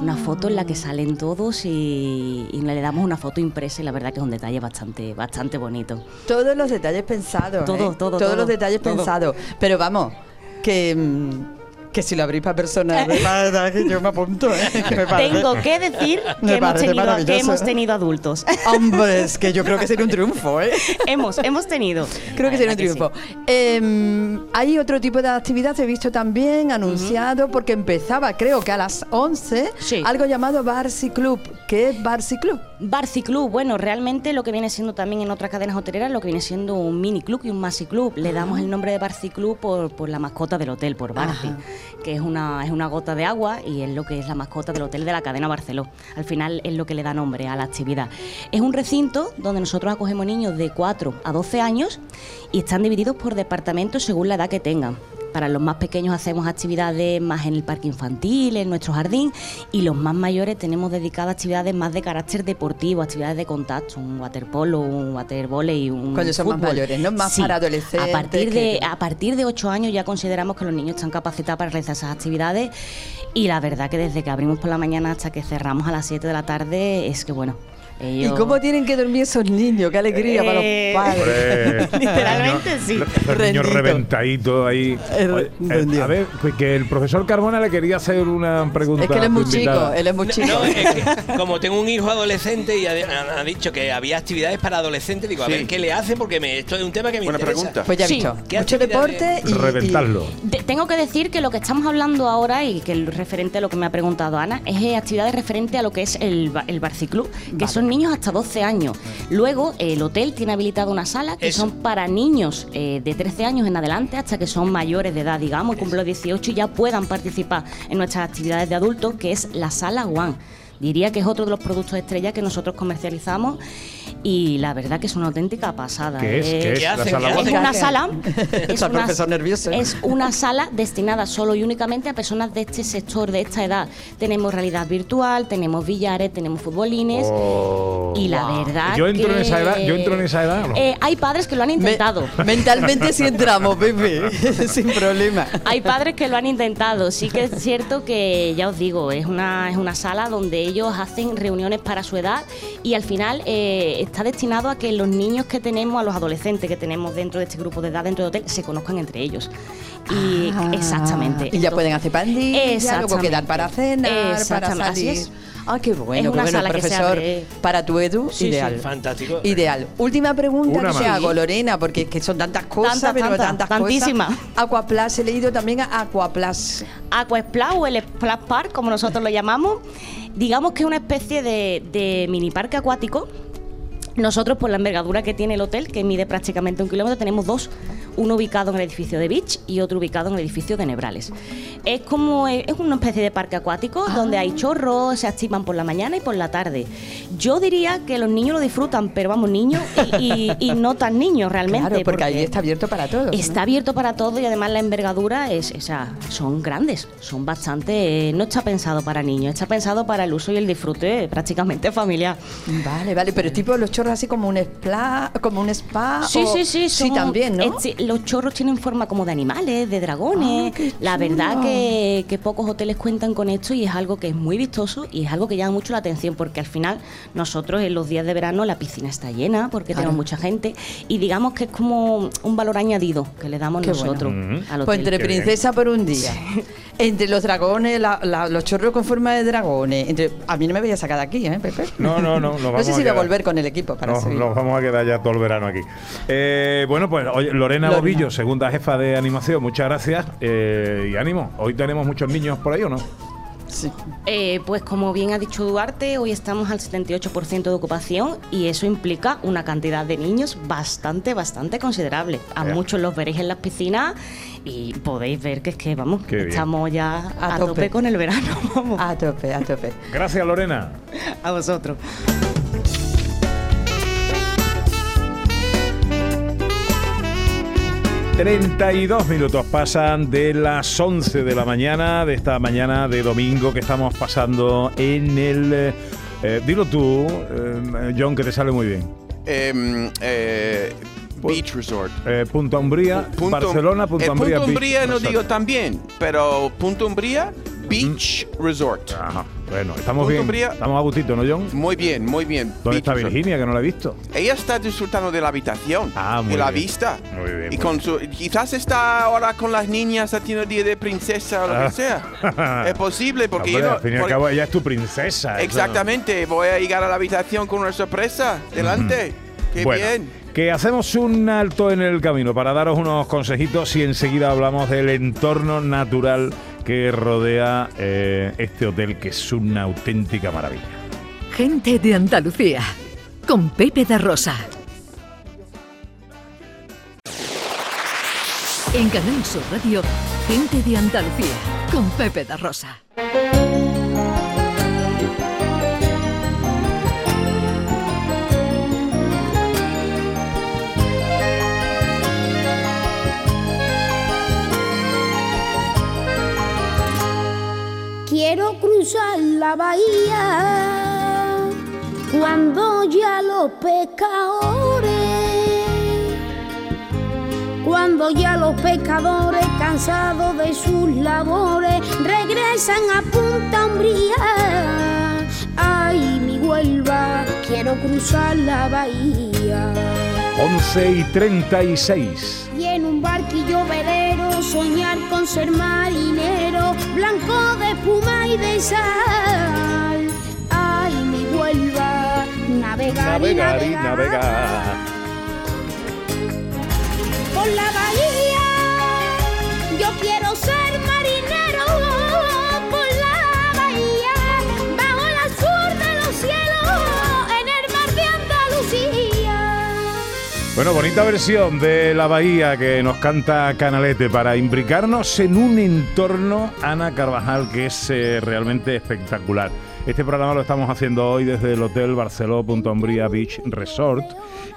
Una foto en la que salen todos y, y le damos una foto impresa y la verdad que es un detalle bastante, bastante bonito. Todos los detalles pensados. Todo, ¿eh? todo, Todos todo, los detalles todo. pensados. Pero vamos, que, mm, que si lo abrís para personas yo me apunto. ¿eh? Que (laughs) me parece- Tengo que decir que hemos, tenido, que maravilloso. hemos tenido adultos. Hombre, es que yo creo que sería un triunfo, ¿eh? hemos, hemos tenido. Creo que sería un triunfo. Em, hay otro tipo de actividad, he visto también anunciado, porque empezaba, creo que a las 11, algo llamado Barsi Club. ¿Qué es Barsi Club? Barci Club, bueno, realmente lo que viene siendo también en otras cadenas hoteleras, lo que viene siendo un mini club y un maxi club. Le damos el nombre de Barci Club por, por la mascota del hotel, por Barci, Ajá. que es una, es una gota de agua y es lo que es la mascota del hotel de la cadena Barceló. Al final es lo que le da nombre a la actividad. Es un recinto donde nosotros acogemos niños de 4 a 12 años y están divididos por departamentos según la edad que tengan. Para los más pequeños hacemos actividades más en el parque infantil, en nuestro jardín, y los más mayores tenemos dedicadas actividades más de carácter deportivo, actividades de contacto, un waterpolo, un watervolley, un Cuando son más mayores, ¿no? Más Sí. para adolescentes. A partir que- de a partir de 8 años ya consideramos que los niños están capacitados para realizar esas actividades y la verdad que desde que abrimos por la mañana hasta que cerramos a las 7 de la tarde es que bueno, ¿Y cómo tienen que dormir esos niños? ¡Qué alegría para Eh, los padres! Hombre, (laughs) Literalmente sí. Los niños reventaditos ahí. Oye, eh, a ver, pues que el profesor Carmona le quería hacer una pregunta. Es que él es muy chico, él es muy chico. No, es que como tengo un hijo adolescente y ha, dicho que había actividades para adolescentes, digo, a Sí. ver, ¿qué le hace? Porque me, esto es un tema que me Buena interesa. pregunta. Pues ya he Sí. visto. ¿Qué Mucho deporte y... Reventarlo. De- tengo que decir que lo que estamos hablando ahora y que el referente a lo que me ha preguntado Ana es eh, actividades referente a lo que es el, el Barciclub, que son niños hasta 12 años. Luego, el hotel tiene habilitada una sala que Eso. son para niños eh, de 13 años en adelante hasta que son mayores de edad, digamos, y cumplen los 18 y ya puedan participar en nuestras actividades de adultos, que es la sala One. Diría que es otro de los productos estrella que nosotros comercializamos y la verdad que es una auténtica pasada. ¿Qué es? Eh, ¿Qué es? ¿Qué La sala ¿Qué es una sala. (laughs) Es una, profesor nervioso. es una sala destinada solo y únicamente a personas de este sector, de esta edad. Tenemos realidad virtual, tenemos billares, tenemos futbolines. Oh. Y la verdad. Yo entro en esa edad, yo entro en esa edad. ¿o no? Eh, hay padres que lo han intentado. (laughs) Mentalmente sí entramos, (laughs) Pepe, sin problema. Hay padres que lo han intentado. Sí que es cierto que, ya os digo, es una, es una sala donde ellos hacen reuniones para su edad y al final eh, está destinado a que los niños que tenemos, a los adolescentes que tenemos dentro de este grupo de edad, dentro del hotel, se conozcan entre ellos. Y Ah, exactamente. Y ya Entonces, pueden hacer pandillas, luego quedar para cenar, para así salir. es. Ah, qué bueno, qué bueno, profesor. abre- Para tu edu, Sí, sí, ideal. fantástico. Ideal. Última pregunta Una que te hago, Lorena, porque es que son tantas cosas, Tantas, pero tantas, tantas tantísimas. cosas. Aquaplas, he leído también a Aquaplas. Aquasplash o el Splash Park, como nosotros lo llamamos, digamos que es una especie de, de mini parque acuático. Nosotros, por la envergadura que tiene el hotel, que mide prácticamente un kilómetro, tenemos dos. Uno ubicado en el edificio de Beach y otro ubicado en el edificio de Nebrales. Es como es una especie de parque acuático donde hay chorros, se activan por la mañana y por la tarde. Yo diría que los niños lo disfrutan, pero vamos, niños y, y- y no tan niños realmente. Claro, porque ahí está abierto para todos. ¿no? Está abierto para todo y además la envergadura es, o sea, son grandes, son bastante, eh, no está pensado para niños, está pensado para el uso y el disfrute prácticamente familiar. Vale, vale, pero tipo los chorros así como un spa, como un spa. Sí, o- sí, sí, Sí, también, ¿no? eh, los chorros tienen forma como de animales, de dragones. Ah, la verdad que, que pocos hoteles cuentan con esto y es algo que es muy vistoso y es algo que llama mucho la atención porque al final nosotros en los días de verano la piscina está llena porque Claro. tenemos mucha gente y digamos que es como un valor añadido que le damos Qué bueno. nosotros al Pues entre Qué bien. princesa por un día, entre los dragones, la- la- los chorros con forma de dragones, entre, a mí no me voy a sacar de aquí, ¿eh, Pepe? No, no, no. nos (laughs) No sé si voy a volver con el equipo para Nos, seguir. nos vamos a quedar ya todo el verano aquí. Eh, bueno, pues oye, Lorena Lorena. Bobillo, segunda jefa de animación, muchas gracias. Eh, y ánimo, hoy tenemos muchos niños por ahí o no? Eh, pues como bien ha dicho Duarte, hoy estamos al 78% de ocupación y eso implica una cantidad de niños bastante, bastante considerable. A muchos los veréis en las piscinas y podéis ver que es que, vamos, Qué bien. estamos ya a, A tope. tope. con el verano. (laughs) Vamos. A tope, a tope. Gracias, Lorena. A vosotros. y 32 minutos pasan de las 11 de la mañana, de esta mañana de domingo que estamos pasando en el... eh, eh, dilo tú, eh, John, que te sale muy bien. Em, eh, Beach Resort. Eh, Punta Umbría, Punto- Barcelona, Punta eh, Umbría. Punto Beach Umbría no Resort. digo también, pero Punto Umbría Beach Resort. Bueno, estamos Punto bien. Umbría- Estamos a gustito, ¿no, John? Muy bien, muy bien. ¿Dónde Beach está Resort. Virginia, que no la he visto? Ella está disfrutando de la habitación Ah, muy y la bien. vista. Muy bien. Y muy con su, quizás está ahora con las niñas haciendo día de princesa o lo Ah. que sea. (laughs) es posible porque Hombre, yo no- al fin y al cabo, ella es tu princesa. eso- Exactamente, voy a llegar a la habitación con una sorpresa. Delante. Qué Bueno, bien. Que hacemos un alto en el camino para daros unos consejitos y enseguida hablamos del entorno natural que rodea eh, este hotel, que es una auténtica maravilla. Gente de Andalucía, con Pepe da Rosa. En Canal Sur Radio, Gente de Andalucía, con Pepe da Rosa. Quiero cruzar la bahía cuando ya los pescadores, cuando ya los pescadores cansados de sus labores regresan a Punta Umbría. Ay, mi Huelva, quiero cruzar la bahía. 11 y 36. Y en un barquillo velero soñar con ser marinero, blanco de espuma y de sal. Ay, mi Huelva, navegar, y navegar. Por la bahía, Bueno, bonita versión de La Bahía que nos canta Canalete para imbricarnos en un entorno, Ana Carvajal, que es eh, realmente espectacular. Este programa lo estamos haciendo hoy desde el Hotel Barceló Punta Umbría Beach Resort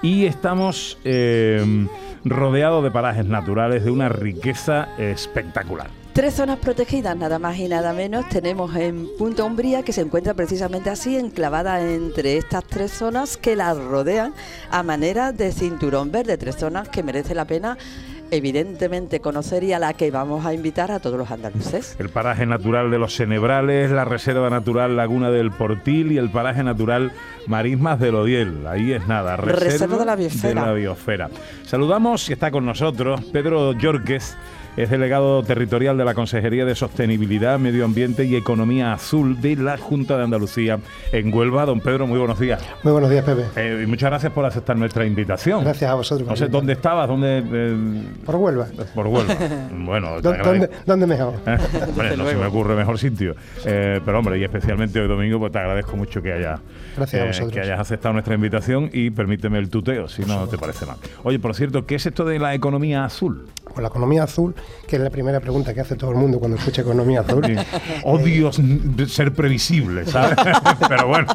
y estamos eh, rodeados de parajes naturales de una riqueza espectacular. Tres zonas protegidas, nada más y nada menos, tenemos en Punta Umbría, que se encuentra precisamente así, enclavada entre estas tres zonas que las rodean a manera de cinturón verde. Tres zonas que merece la pena, evidentemente, conocer y a la que vamos a invitar a todos los andaluces. El paraje natural de los Cenebrales, la Reserva Natural Laguna del Portil y el paraje natural Marismas del Odiel. Ahí es nada, Reserva de la Biosfera. de la Biosfera. Saludamos y está con nosotros Pedro Yorques. Es delegado territorial de la Consejería de Sostenibilidad, Medio Ambiente y Economía Azul de la Junta de Andalucía en Huelva. Don Pedro, muy buenos días. Muy buenos días, Pepe. Eh, y muchas gracias por aceptar nuestra invitación. Gracias a vosotros. No sé dónde estabas, dónde. eh, Por Huelva. por Huelva. (laughs) Bueno, te ¿Dó- agradezco. ¿Dónde, dónde mejor? (laughs) No se me ocurre mejor sitio. Eh, pero hombre, y especialmente hoy domingo, pues te agradezco mucho que hayas, Gracias a vosotros. que hayas aceptado nuestra invitación y permíteme el tuteo, si no te parece mal. Oye, por cierto, ¿qué es esto de la economía azul? Pues la economía azul, que es la primera pregunta que hace todo el mundo cuando escucha economía azul. Sí. Odio ser previsible, ¿sabes? (laughs) pero bueno.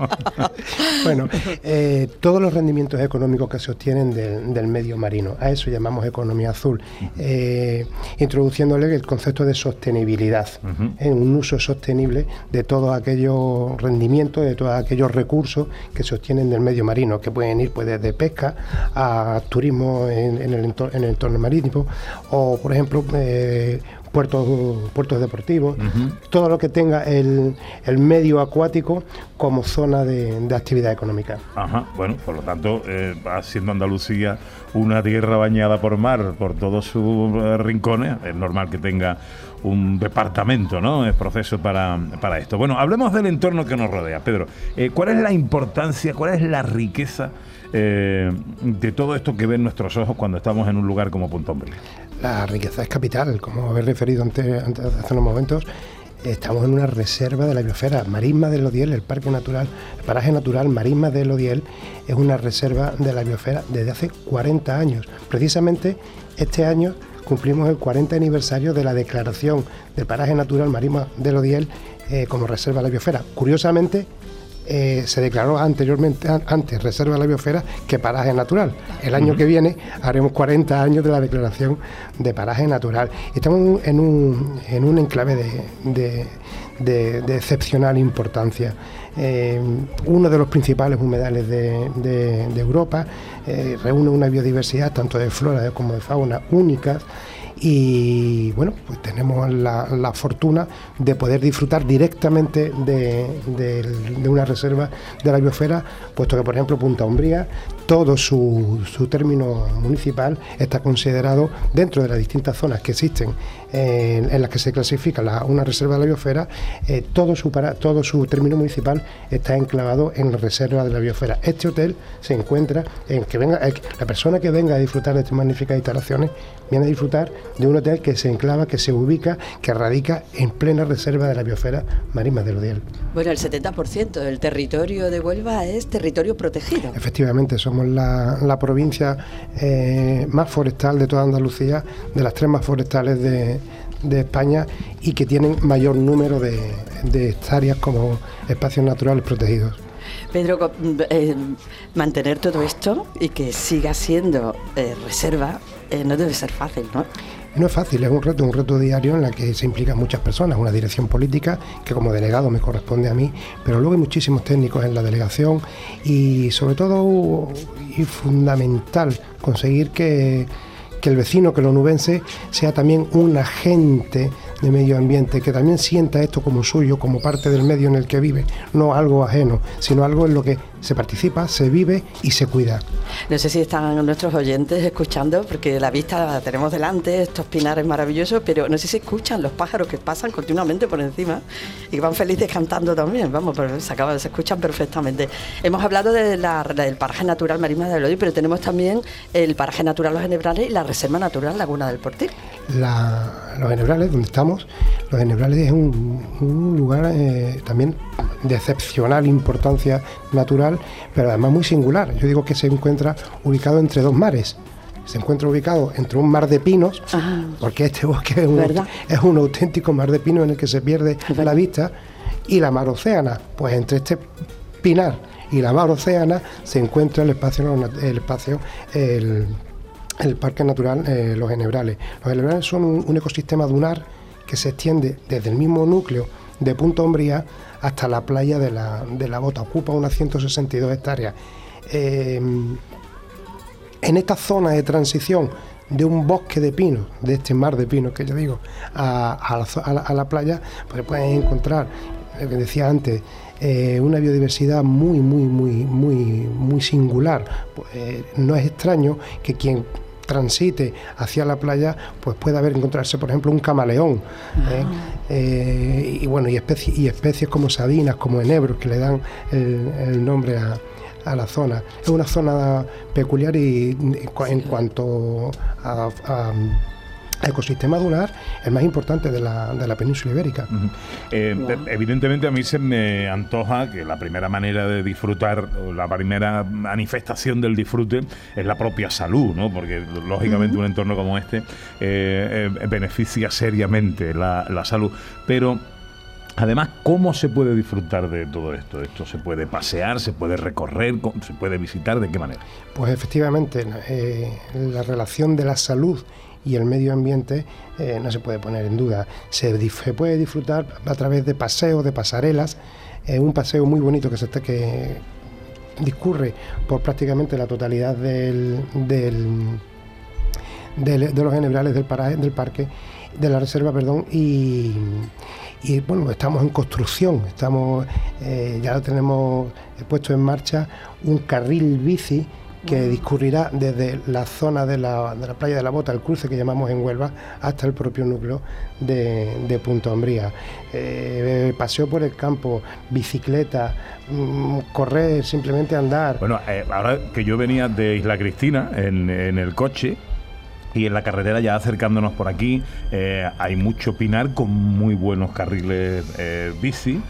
Bueno, eh, todos los rendimientos económicos que se obtienen del, del medio marino, a eso llamamos economía azul, eh, introduciéndole el concepto de sostenibilidad, en un uso sostenible de todos aquellos rendimientos, de todos aquellos recursos que se obtienen del medio marino, que pueden ir pues, desde pesca a turismo en, en el, entor- en el entorno marítimo, o por ejemplo, eh, puertos, puertos deportivos, todo lo que tenga el, el medio acuático como zona de, de actividad económica. Ajá, bueno, por lo tanto, eh, siendo Andalucía una tierra bañada por mar, por todos sus eh, rincones, es normal que tenga un departamento, ¿no? Es proceso para, para esto. Bueno, hablemos del entorno que nos rodea. Pedro, eh, ¿cuál es la importancia, cuál es la riqueza eh, de todo esto que ven nuestros ojos cuando estamos en un lugar como Punta Umbría? La riqueza es capital, como habéis referido antes, antes- hace unos momentos. estamos en una reserva de la biosfera. Marisma del Odiel, el parque natural, el paraje natural Marisma del Odiel, es una reserva de la biosfera desde hace 40 años. Precisamente este año cumplimos el 40 aniversario de la declaración del paraje natural Marisma del Odiel eh, como reserva de la biosfera. Curiosamente, eh, se declaró anteriormente, an- antes reserva de la biosfera que paraje natural. El año que viene haremos 40 años de la declaración de paraje natural. Estamos en un, en un enclave de, de- de- de excepcional importancia. Eh, uno de los principales humedales de, de- de Europa, eh, reúne una biodiversidad tanto de flora como de fauna únicas y bueno, pues tenemos la, fortuna de poder disfrutar directamente de, de- de una reserva de la biosfera, puesto que por ejemplo Punta Umbría, todo su, su término municipal está considerado dentro de las distintas zonas que existen en las que se clasifica la- una reserva de la biosfera, eh, todo, su para, todo su término municipal está enclavado en la reserva de la biosfera. Este hotel se encuentra en que venga, la persona que venga a disfrutar de estas magníficas instalaciones viene a disfrutar de un hotel que se enclava, que se ubica, que radica en plena reserva de la biosfera marisma del Odiel. Bueno, el 70% del territorio de Huelva es territorio protegido. Efectivamente, somos la, la provincia eh, más forestal de toda Andalucía, de las tres más forestales de, de España y que tienen mayor número de, de hectáreas como espacios naturales protegidos. Pedro, co- eh, mantener todo esto y que siga siendo eh, reserva eh, no debe ser fácil, ¿no? No es fácil, es un reto, un reto diario en el que se implican muchas personas, una dirección política que como delegado me corresponde a mí, pero luego hay muchísimos técnicos en la delegación y sobre todo y fundamental conseguir que, que el vecino, que el onubense, sea también un agente de medio ambiente, que también sienta esto como suyo, como parte del medio en el que vive, no algo ajeno, sino algo en lo que se participa, se vive y se cuida. No sé si están nuestros oyentes escuchando, porque la vista la tenemos delante, estos pinares maravillosos, pero no sé si escuchan los pájaros que pasan continuamente por encima y que van felices cantando también. Vamos, pero se, acaban, se escuchan perfectamente. Hemos hablado de la- del paraje natural Marisma del Odi, pero tenemos también el paraje natural Los Genebrales y la reserva natural Laguna del Portil. La- los Enebrales, donde estamos, los Enebrales es un, un lugar eh, también de excepcional importancia natural, pero además muy singular. Yo digo que se encuentra ubicado entre dos mares. Se encuentra ubicado entre un mar de pinos, porque este bosque es un, ¿Verdad? es un auténtico mar de pinos en el que se pierde la vista, y la mar océana. Pues entre este pinar y la mar océana se encuentra el espacio, el espacio, el, el Parque Natural eh, Los Enebrales. Los Enebrales son un, un ecosistema dunar que se extiende desde el mismo núcleo de Punta Umbría hasta la playa de la, de la Bota. Ocupa unas 162 hectáreas. Eh, en esta zona de transición de un bosque de pinos, de este mar de pinos que yo digo, a la playa, pues pueden encontrar, lo que decía antes, eh, una biodiversidad muy, muy, muy, muy, muy singular. Pues, eh, no es extraño que quien transite hacia la playa pues pueda haber encontrarse por ejemplo un camaleón ¿eh? Eh, y bueno y especies y especies como sabinas como enebros que le dan el, el nombre a, a la zona. Es una zona peculiar y en cu- en cuanto a ecosistema dunar, el más importante de la, de la península ibérica. Eh, Evidentemente a mí se me antoja que la primera manera de disfrutar, o la primera manifestación del disfrute es la propia salud, ¿no? Porque lógicamente un entorno como este eh, eh, beneficia seriamente la, la salud. Pero además, ¿cómo se puede disfrutar de todo esto? Esto se puede pasear, se puede recorrer, ¿Cómo- se puede visitar, ¿de qué manera? Pues efectivamente, eh, la relación de la salud y el medio ambiente eh, no se puede poner en duda. Se, puede disfrutar a través de paseos, de pasarelas, eh, un paseo muy bonito que se está que discurre por prácticamente la totalidad del, del- de los enebrales del, paraje- del parque, de la reserva, perdón, y, y, bueno, estamos en construcción, estamos eh, ya tenemos puesto en marcha un carril bici que discurrirá desde la zona de la, de la playa de la Bota, el cruce que llamamos en Huelva, hasta el propio núcleo de, de Punta Umbría. Eh, paseo por el campo, bicicleta, mm, correr, simplemente andar. Bueno, eh, ahora que yo venía de Isla Cristina en, el coche, Y en la carretera ya acercándonos por aquí eh, hay mucho pinar con muy buenos carriles eh, bici.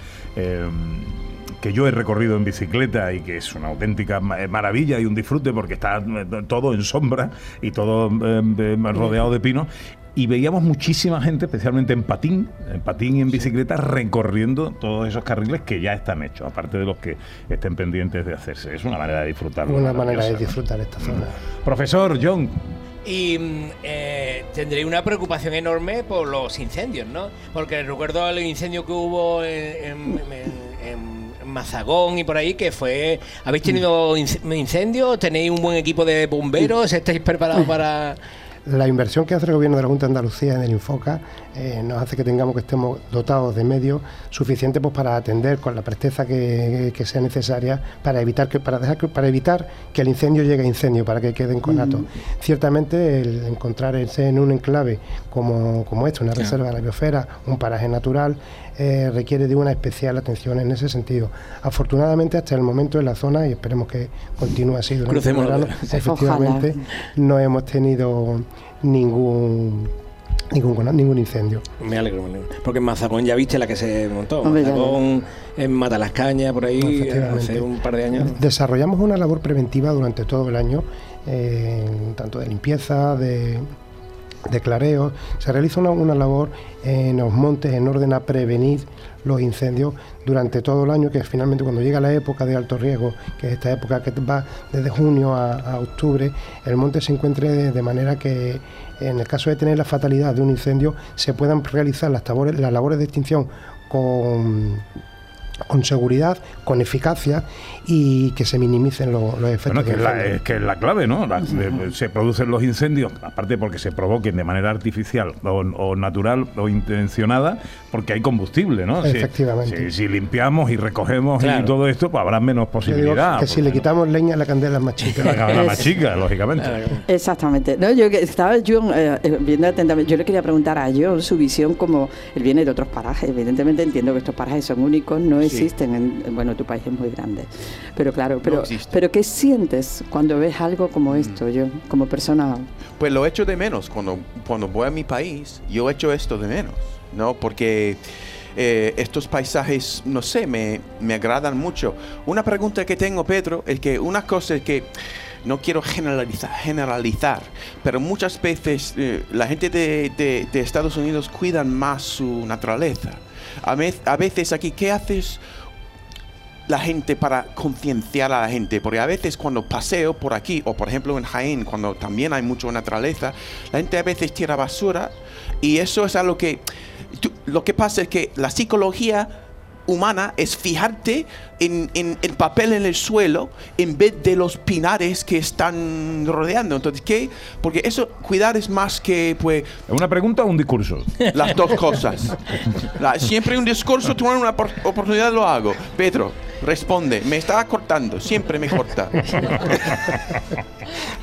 Que yo he recorrido en bicicleta y que es una auténtica eh, maravilla y un disfrute porque está eh, todo en sombra y todo eh, eh, rodeado de pinos. Y veíamos muchísima gente, especialmente en patín, en patín y en bicicleta, recorriendo todos esos carriles que ya están hechos, aparte de los que estén pendientes de hacerse. Es una manera de disfrutarlo. Una manera de disfrutar esta zona. Profesor John, Y mm, eh, tendré una preocupación enorme por los incendios, ¿no? Porque recuerdo el incendio que hubo en, en- en- en Mazagón y por ahí, que fue... ¿Habéis tenido inc- incendios? ¿Tenéis un buen equipo de bomberos? ¿Estáis preparados para...? La inversión que hace el gobierno de la Junta de Andalucía en el Infoca eh, nos hace que tengamos que estemos dotados de medios suficientes pues, para atender con la presteza que, que sea necesaria para evitar que para dejar que- para evitar que el incendio llegue a incendio para que quede en conato. Ciertamente el encontrarse en un enclave como, como este, una reserva de la biosfera, un paraje natural, eh, requiere de una especial atención en ese sentido. Afortunadamente hasta el momento en la zona y esperemos que continúe así durante el Crucemos verano, efectivamente Ojalá. no hemos tenido ningún ningún, ningún incendio. Me alegro, me alegro. Porque en Mazagón ya viste la que se montó. Hombre. Mazagón, en Mata las Cañas, por ahí, Efectivamente. hace un par de años. Desarrollamos una labor preventiva durante todo el año, eh, tanto de limpieza, de, de clareo. Se realiza una, labor en los montes en orden a prevenir los incendios durante todo el año, que finalmente cuando llega la época de alto riesgo, que es esta época que va desde junio a, octubre, el monte se encuentre de, de manera que en el caso de tener la fatalidad de un incendio, se puedan realizar las labores, las labores de extinción con con seguridad, con eficacia y que se minimicen los, los efectos. Bueno, es que, es la, es que es la clave, ¿no? La- de- se producen los incendios, aparte porque se provoquen de manera artificial o, o natural o intencionada, porque hay combustible, ¿no? Efectivamente. Si, si limpiamos y recogemos y todo esto, pues habrá menos posibilidad. que si le quitamos leña la candela es más chica. La cámara más chica, lógicamente. Exactamente. No, yo que estaba John eh, eh, viendo atentamente. Yo le quería preguntar a John su visión como él viene de otros parajes. Evidentemente entiendo que estos parajes son únicos, no Sí. existen. En, en- bueno, tu país es muy grande, pero claro. Pero, existe. pero qué sientes cuando ves algo como esto, John, como persona. Pues lo echo de menos cuando, cuando voy a mi país. Yo echo esto de menos, ¿no? Porque eh, estos paisajes, no sé, me, me agradan mucho. Una pregunta que tengo, Pedro, es que una cosa es que no quiero generalizar, generalizar pero muchas veces eh, la gente de, de- de Estados Unidos cuidan más su naturaleza. A, vez- a veces aquí, ¿qué haces? La gente para concienciar a la gente, porque a veces cuando paseo por aquí, o por ejemplo en Jaén, cuando también hay mucha naturaleza, la gente a veces tira basura y eso es algo que, tú- lo que pasa es que la psicología humana es fijarte en, en el papel en el suelo en vez de los pinares que están rodeando. Entonces, ¿qué? Porque eso, cuidar es más que, pues... ¿Una pregunta o un discurso? Las dos cosas. La- siempre un discurso, tú una por- oportunidad lo hago. Pedro, responde. Me estaba cortando, siempre me corta. (laughs)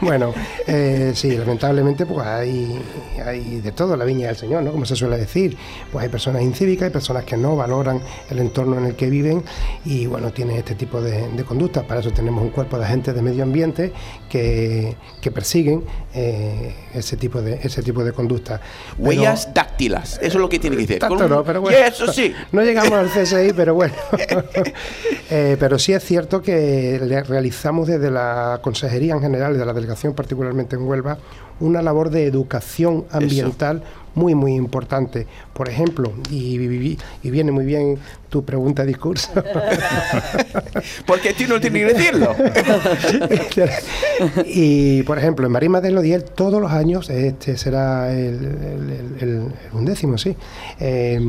Bueno, eh, sí, lamentablemente pues hay, hay de todo la viña del Señor, ¿no? Como se suele decir. Pues hay personas incívicas, hay personas que no valoran el entorno en el que viven y bueno, tienen este tipo de, de conductas. Para eso tenemos un cuerpo de agentes de medio ambiente que, que persiguen eh, ese tipo de ese tipo de conductas. Pero- Huellas dáctilas, eso es lo que tiene que decir. tanto no, pero bueno. Eso sí. (laughs) No llegamos al CSI, pero bueno. (laughs) Eh, pero sí es cierto que le realizamos desde la Consejería en general, y de la Delegación particularmente en Huelva, una labor de educación ambiental muy, muy importante. Por ejemplo, y, y- y viene muy bien tu pregunta discurso. (laughs) Porque tú no tienes que decirlo. (laughs) y por ejemplo, en Marín Madero Diel todos los años, este será el, el- el- el undécimo, sí. eh,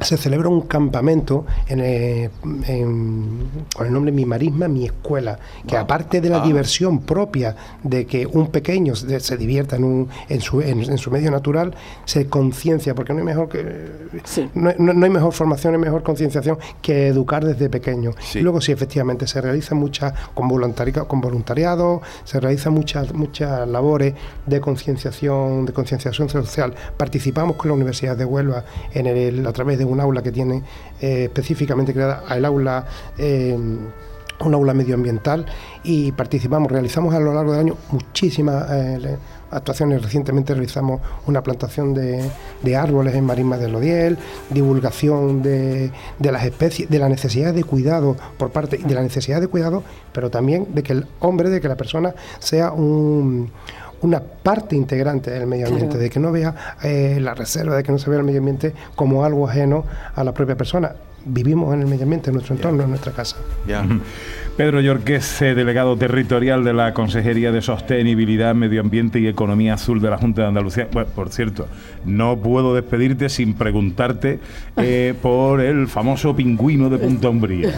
se celebra un campamento en, eh, en- con el nombre Mi Marisma, Mi Escuela, que aparte de la Ah. diversión propia de que un pequeño se, se divierta en, un- en, su, en- en su medio natural, se conciencia, porque no hay mejor que no, no- no hay mejor formación, no hay mejor concienciación que educar desde pequeño. Y luego sí, efectivamente, se realizan muchas con, voluntari- con voluntariado, se realizan muchas muchas labores de concienciación, de concienciación social. Participamos con la Universidad de Huelva en el, a través de un aula que tiene eh, específicamente creada el aula eh, un aula medioambiental y participamos, realizamos a lo largo del año muchísimas, eh, actuaciones. Recientemente realizamos una plantación de, árboles en Marisma del Odiel, divulgación de las especies, de la necesidad de cuidado por parte, de la necesidad de cuidado, pero también de que el hombre, de que la persona sea un una parte integrante del medio ambiente, Claro. de que no vea eh, la reserva, de que no se vea el medio ambiente como algo ajeno a la propia persona. Vivimos en el medio ambiente, en nuestro entorno, en nuestra casa. Pedro Yorquez, eh, delegado territorial de la Consejería de Sostenibilidad, Medio Ambiente y Economía Azul de la Junta de Andalucía. Bueno, por cierto, no puedo despedirte sin preguntarte eh, (laughs) por el famoso pingüino de Punta Umbría.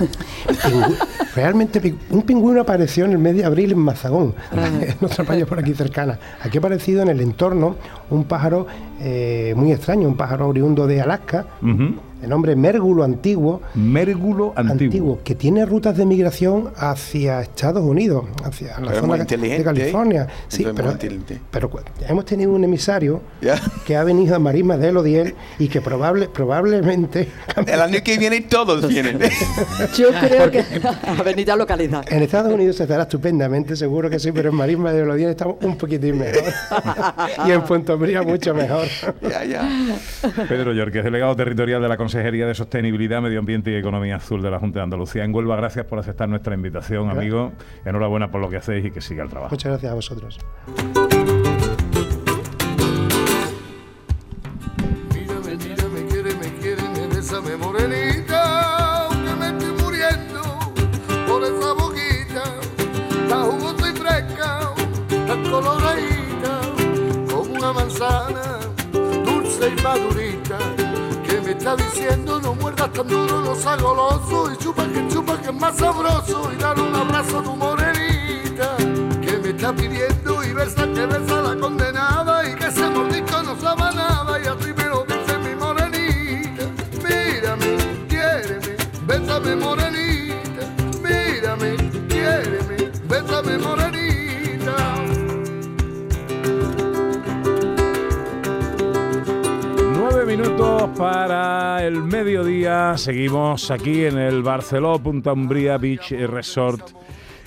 (laughs) Realmente un pingüino apareció en el mes de abril en Mazagón, (laughs) en otra playa por aquí cercana. Aquí ha aparecido en el entorno un pájaro eh, muy extraño, un pájaro oriundo de Alaska, de nombre mérgulo antiguo. Mérgulo antiguo. que tiene rutas de migración hacia Estados Unidos, hacia la Pero zona de California. ¿eh? Sí, pero, pero cu- hemos tenido un emisario que ha venido a Marisma del Odiel y que probable, probablemente El año que viene todos vienen. (laughs) Yo creo que (laughs) avenida localidad. En Estados Unidos se estará estupendamente, seguro que sí, pero en Marisma de Lodiel estamos un poquitín mejor. y en Punto Umbría mucho mejor. ya, ya. Pedro Yorquez, delegado territorial de la Consejería de Sostenibilidad, Medio Ambiente y Economía Azul de la Junta de Andalucía. En Huelva, gracias por aceptar nuestra invitación, Gracias. amigo. Enhorabuena por lo que hacéis y que siga el trabajo. Muchas gracias a vosotros. Mírame, mírame, quiere, me quiere, me bésame morenita, aunque me estoy muriendo por esa boquita, tan jugosa y fresca, tan coloradita, como una manzana, dulce y madurita, está diciendo no muerdas tan duro, no seas goloso, y chupa que chupa que es más sabroso, y dale un abrazo a tu morenita, que me está pidiendo y besa que besa la condenada, Seguimos aquí en el Barceló Punta Umbría Beach Resort.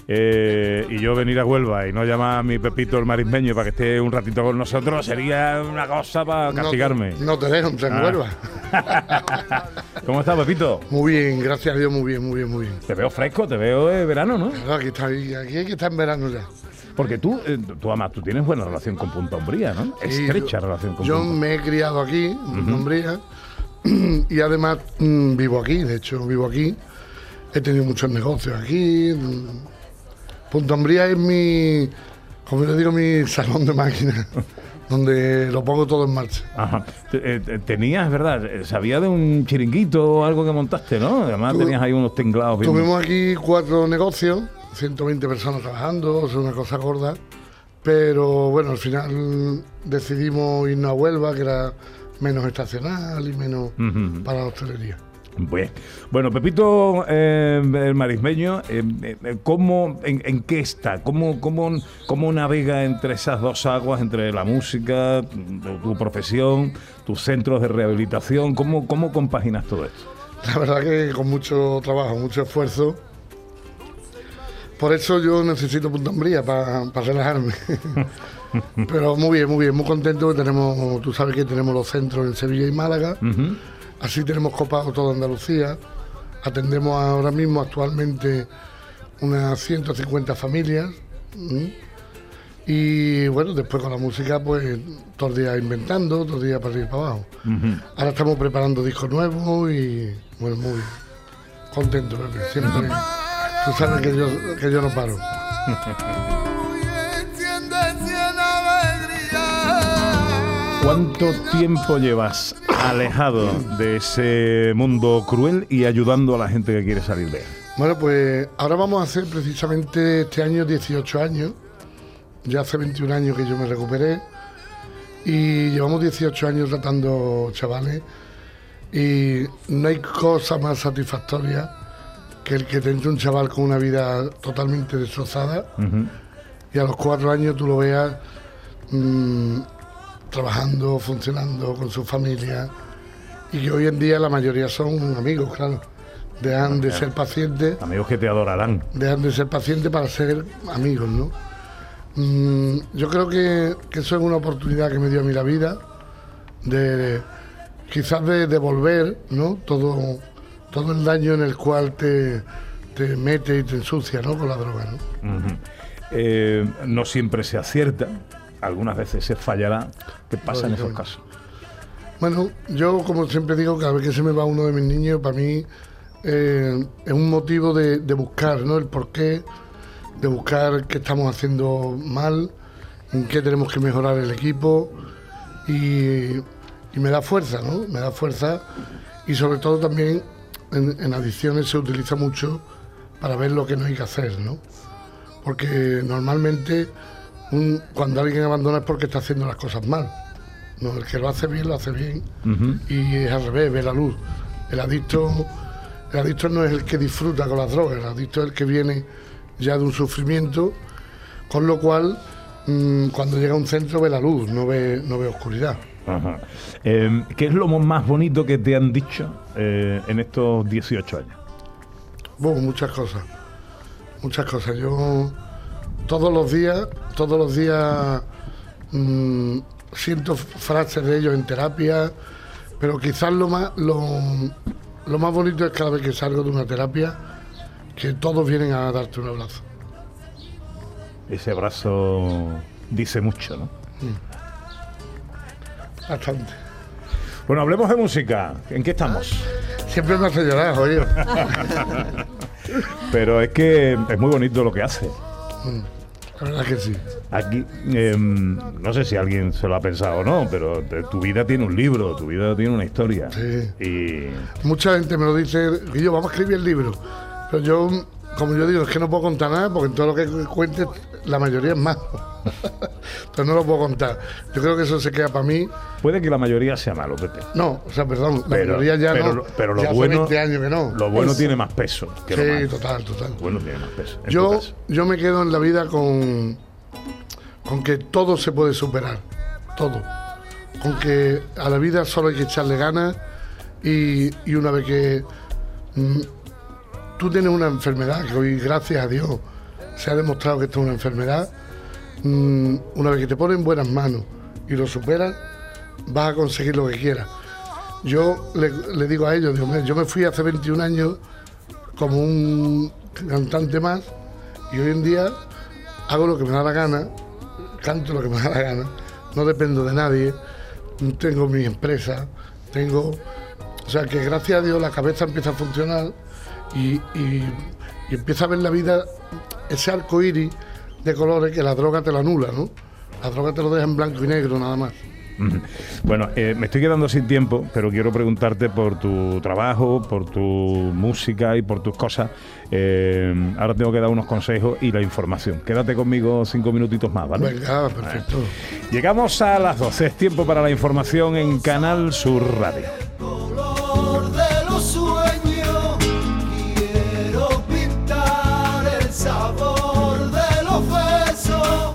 Eh, y yo venir a Huelva y no llamar a mi Pepito el marismeño para que esté un ratito con nosotros sería una cosa para No- castigarme. No te dejo entrar en Ah. Huelva. (laughs) ¿Cómo estás, Pepito? Muy bien, gracias a Dios, muy bien, muy bien, muy bien. Te veo fresco, te veo de verano, ¿no? Claro, Aquí, está, aquí hay que estar en verano ya. Porque tú, eh, tú además, tú tienes buena relación con Punta Umbría, ¿no? Sí, Estrecha yo- relación con Yo Punta me he criado aquí, en Ujú. Umbría, (clears throat) y además mm, vivo aquí, de hecho vivo aquí. He tenido muchos negocios aquí. mm. Punta Umbría es mi, como le digo, mi (laughs) salón de máquinas, donde lo pongo todo en marcha. Ajá. Eh, te- Tenías, ¿verdad? Sabía de un chiringuito o algo que montaste, ¿no? Además Tu- tenías ahí unos tinglados bien- Tuvimos aquí cuatro negocios, 120 personas trabajando, es una cosa gorda, pero bueno, al final decidimos irnos a Huelva, que era menos estacional y menos para la hostelería. Bueno, Pepito, eh, el marismeño, eh, eh, ¿cómo, en, en qué está? ¿Cómo, cómo, ¿Cómo navega entre esas dos aguas, entre la música, tu, tu profesión, tus centros de rehabilitación? ¿Cómo, ¿Cómo compaginas todo esto? La verdad que con mucho trabajo, mucho esfuerzo. Por eso yo necesito Punta Umbría para relajarme. (laughs) (laughs) Pero muy bien, muy bien, muy contento que tenemos, tú sabes que tenemos los centros en Sevilla y Málaga. Así tenemos copado toda Andalucía. Atendemos ahora mismo actualmente unas 150 familias. Y bueno, después con la música, pues todos los días inventando, todos los días para y para abajo. Ahora estamos preparando discos nuevos y bueno, muy contento, Pepe. Siempre. Tú sabes que yo, que yo no paro. (laughs) ¿Cuánto tiempo llevas alejado de ese mundo cruel y ayudando a la gente que quiere salir de él? Bueno, pues ahora vamos a hacer precisamente este año 18 años. Ya hace 21 años que yo me recuperé. Y llevamos 18 años tratando chavales. Y no hay cosa más satisfactoria que el que te entre un chaval con una vida totalmente destrozada y a los cuatro años tú lo veas mm, trabajando, funcionando con su familia. Y que hoy en día la mayoría son amigos, claro. Dejan de ser pacientes Amigos que te adorarán. dejan de ser pacientes para ser amigos, ¿no? Mm, yo creo que, que eso es una oportunidad que me dio a mí la vida de quizás de devolver ¿no? todo, todo el daño en el cual te, te mete y te ensucia ¿no? con la droga. ¿no? Eh, no siempre se acierta, algunas veces se fallará. ¿Qué pasa en esos casos? Bueno, yo como siempre digo, cada vez que se me va uno de mis niños, para mí eh, es un motivo de, de buscar ¿no? el porqué, de buscar qué estamos haciendo mal, en qué tenemos que mejorar el equipo y, y me da fuerza, ¿no? Me da fuerza y sobre todo también en, en adicciones se utiliza mucho para ver lo que no hay que hacer, ¿no? Porque normalmente un- cuando alguien abandona es porque está haciendo las cosas mal. No, el que lo hace bien, lo hace bien. Y es al revés, ve la luz. El adicto, el adicto no es el que disfruta con las drogas, el adicto es el que viene ya de un sufrimiento, con lo cual mm, cuando llega a un centro ve la luz, no ve, no ve oscuridad. Ajá. Eh, ¿Qué es lo más bonito que te han dicho eh, en estos 18 años? Bueno, muchas cosas. Muchas cosas. Yo todos los días, todos los días mm, siento frases de ellos en terapia, pero quizás lo más, lo, lo más bonito es cada vez que salgo de una terapia, que todos vienen a darte un abrazo. Ese abrazo dice mucho, ¿no? Bastante. Bueno, hablemos de música. ¿En qué estamos? Siempre me hace llorar, oye. (laughs) Pero es que es muy bonito lo que hace. La verdad que sí. Aquí, em, no sé si alguien se lo ha pensado o no, pero tu vida tiene un libro, tu vida tiene una historia. Y Mucha gente me lo dice, yo vamos a escribir el libro. Pero yo, como yo digo, es que no puedo contar nada porque en todo lo que cuente la mayoría es malo. (laughs) Entonces no lo puedo contar. Yo creo que eso se queda para mí. puede que la mayoría sea malo, Pepe. No, o sea, perdón, la Pero, mayoría ya pero, no. lo- pero lo ya hace bueno, 20 años que no. lo bueno Eso. tiene más peso. Que lo Sí, malo. total, total. Lo bueno tiene más peso. Yo, yo me quedo en la vida con, con que todo se puede superar, todo. Con que a la vida solo hay que echarle ganas y, y una vez que mm, tú tienes una enfermedad, que hoy gracias a Dios se ha demostrado que esto es una enfermedad, mm, una vez que te pones en buenas manos y lo superas, vas a conseguir lo que quieras. Yo le, digo a ellos, digo, "Mira, yo me fui hace 21 años como un cantante más y hoy en día hago lo que me da la gana, canto lo que me da la gana, no dependo de nadie, tengo mi empresa, tengo... O sea que gracias a Dios la cabeza empieza a funcionar y, y- y empieza a ver la vida, ese arco iris de colores que la droga te lo anula, ¿no? La droga te lo deja en blanco y negro nada más. Bueno, eh, me estoy quedando sin tiempo, pero quiero preguntarte por tu trabajo, por tu música y por tus cosas. Eh, ahora tengo que dar unos consejos y la información. Quédate conmigo cinco minutitos más, ¿vale? Venga, perfecto. Llegamos a las 12. Es tiempo para la información en Canal Sur Radio.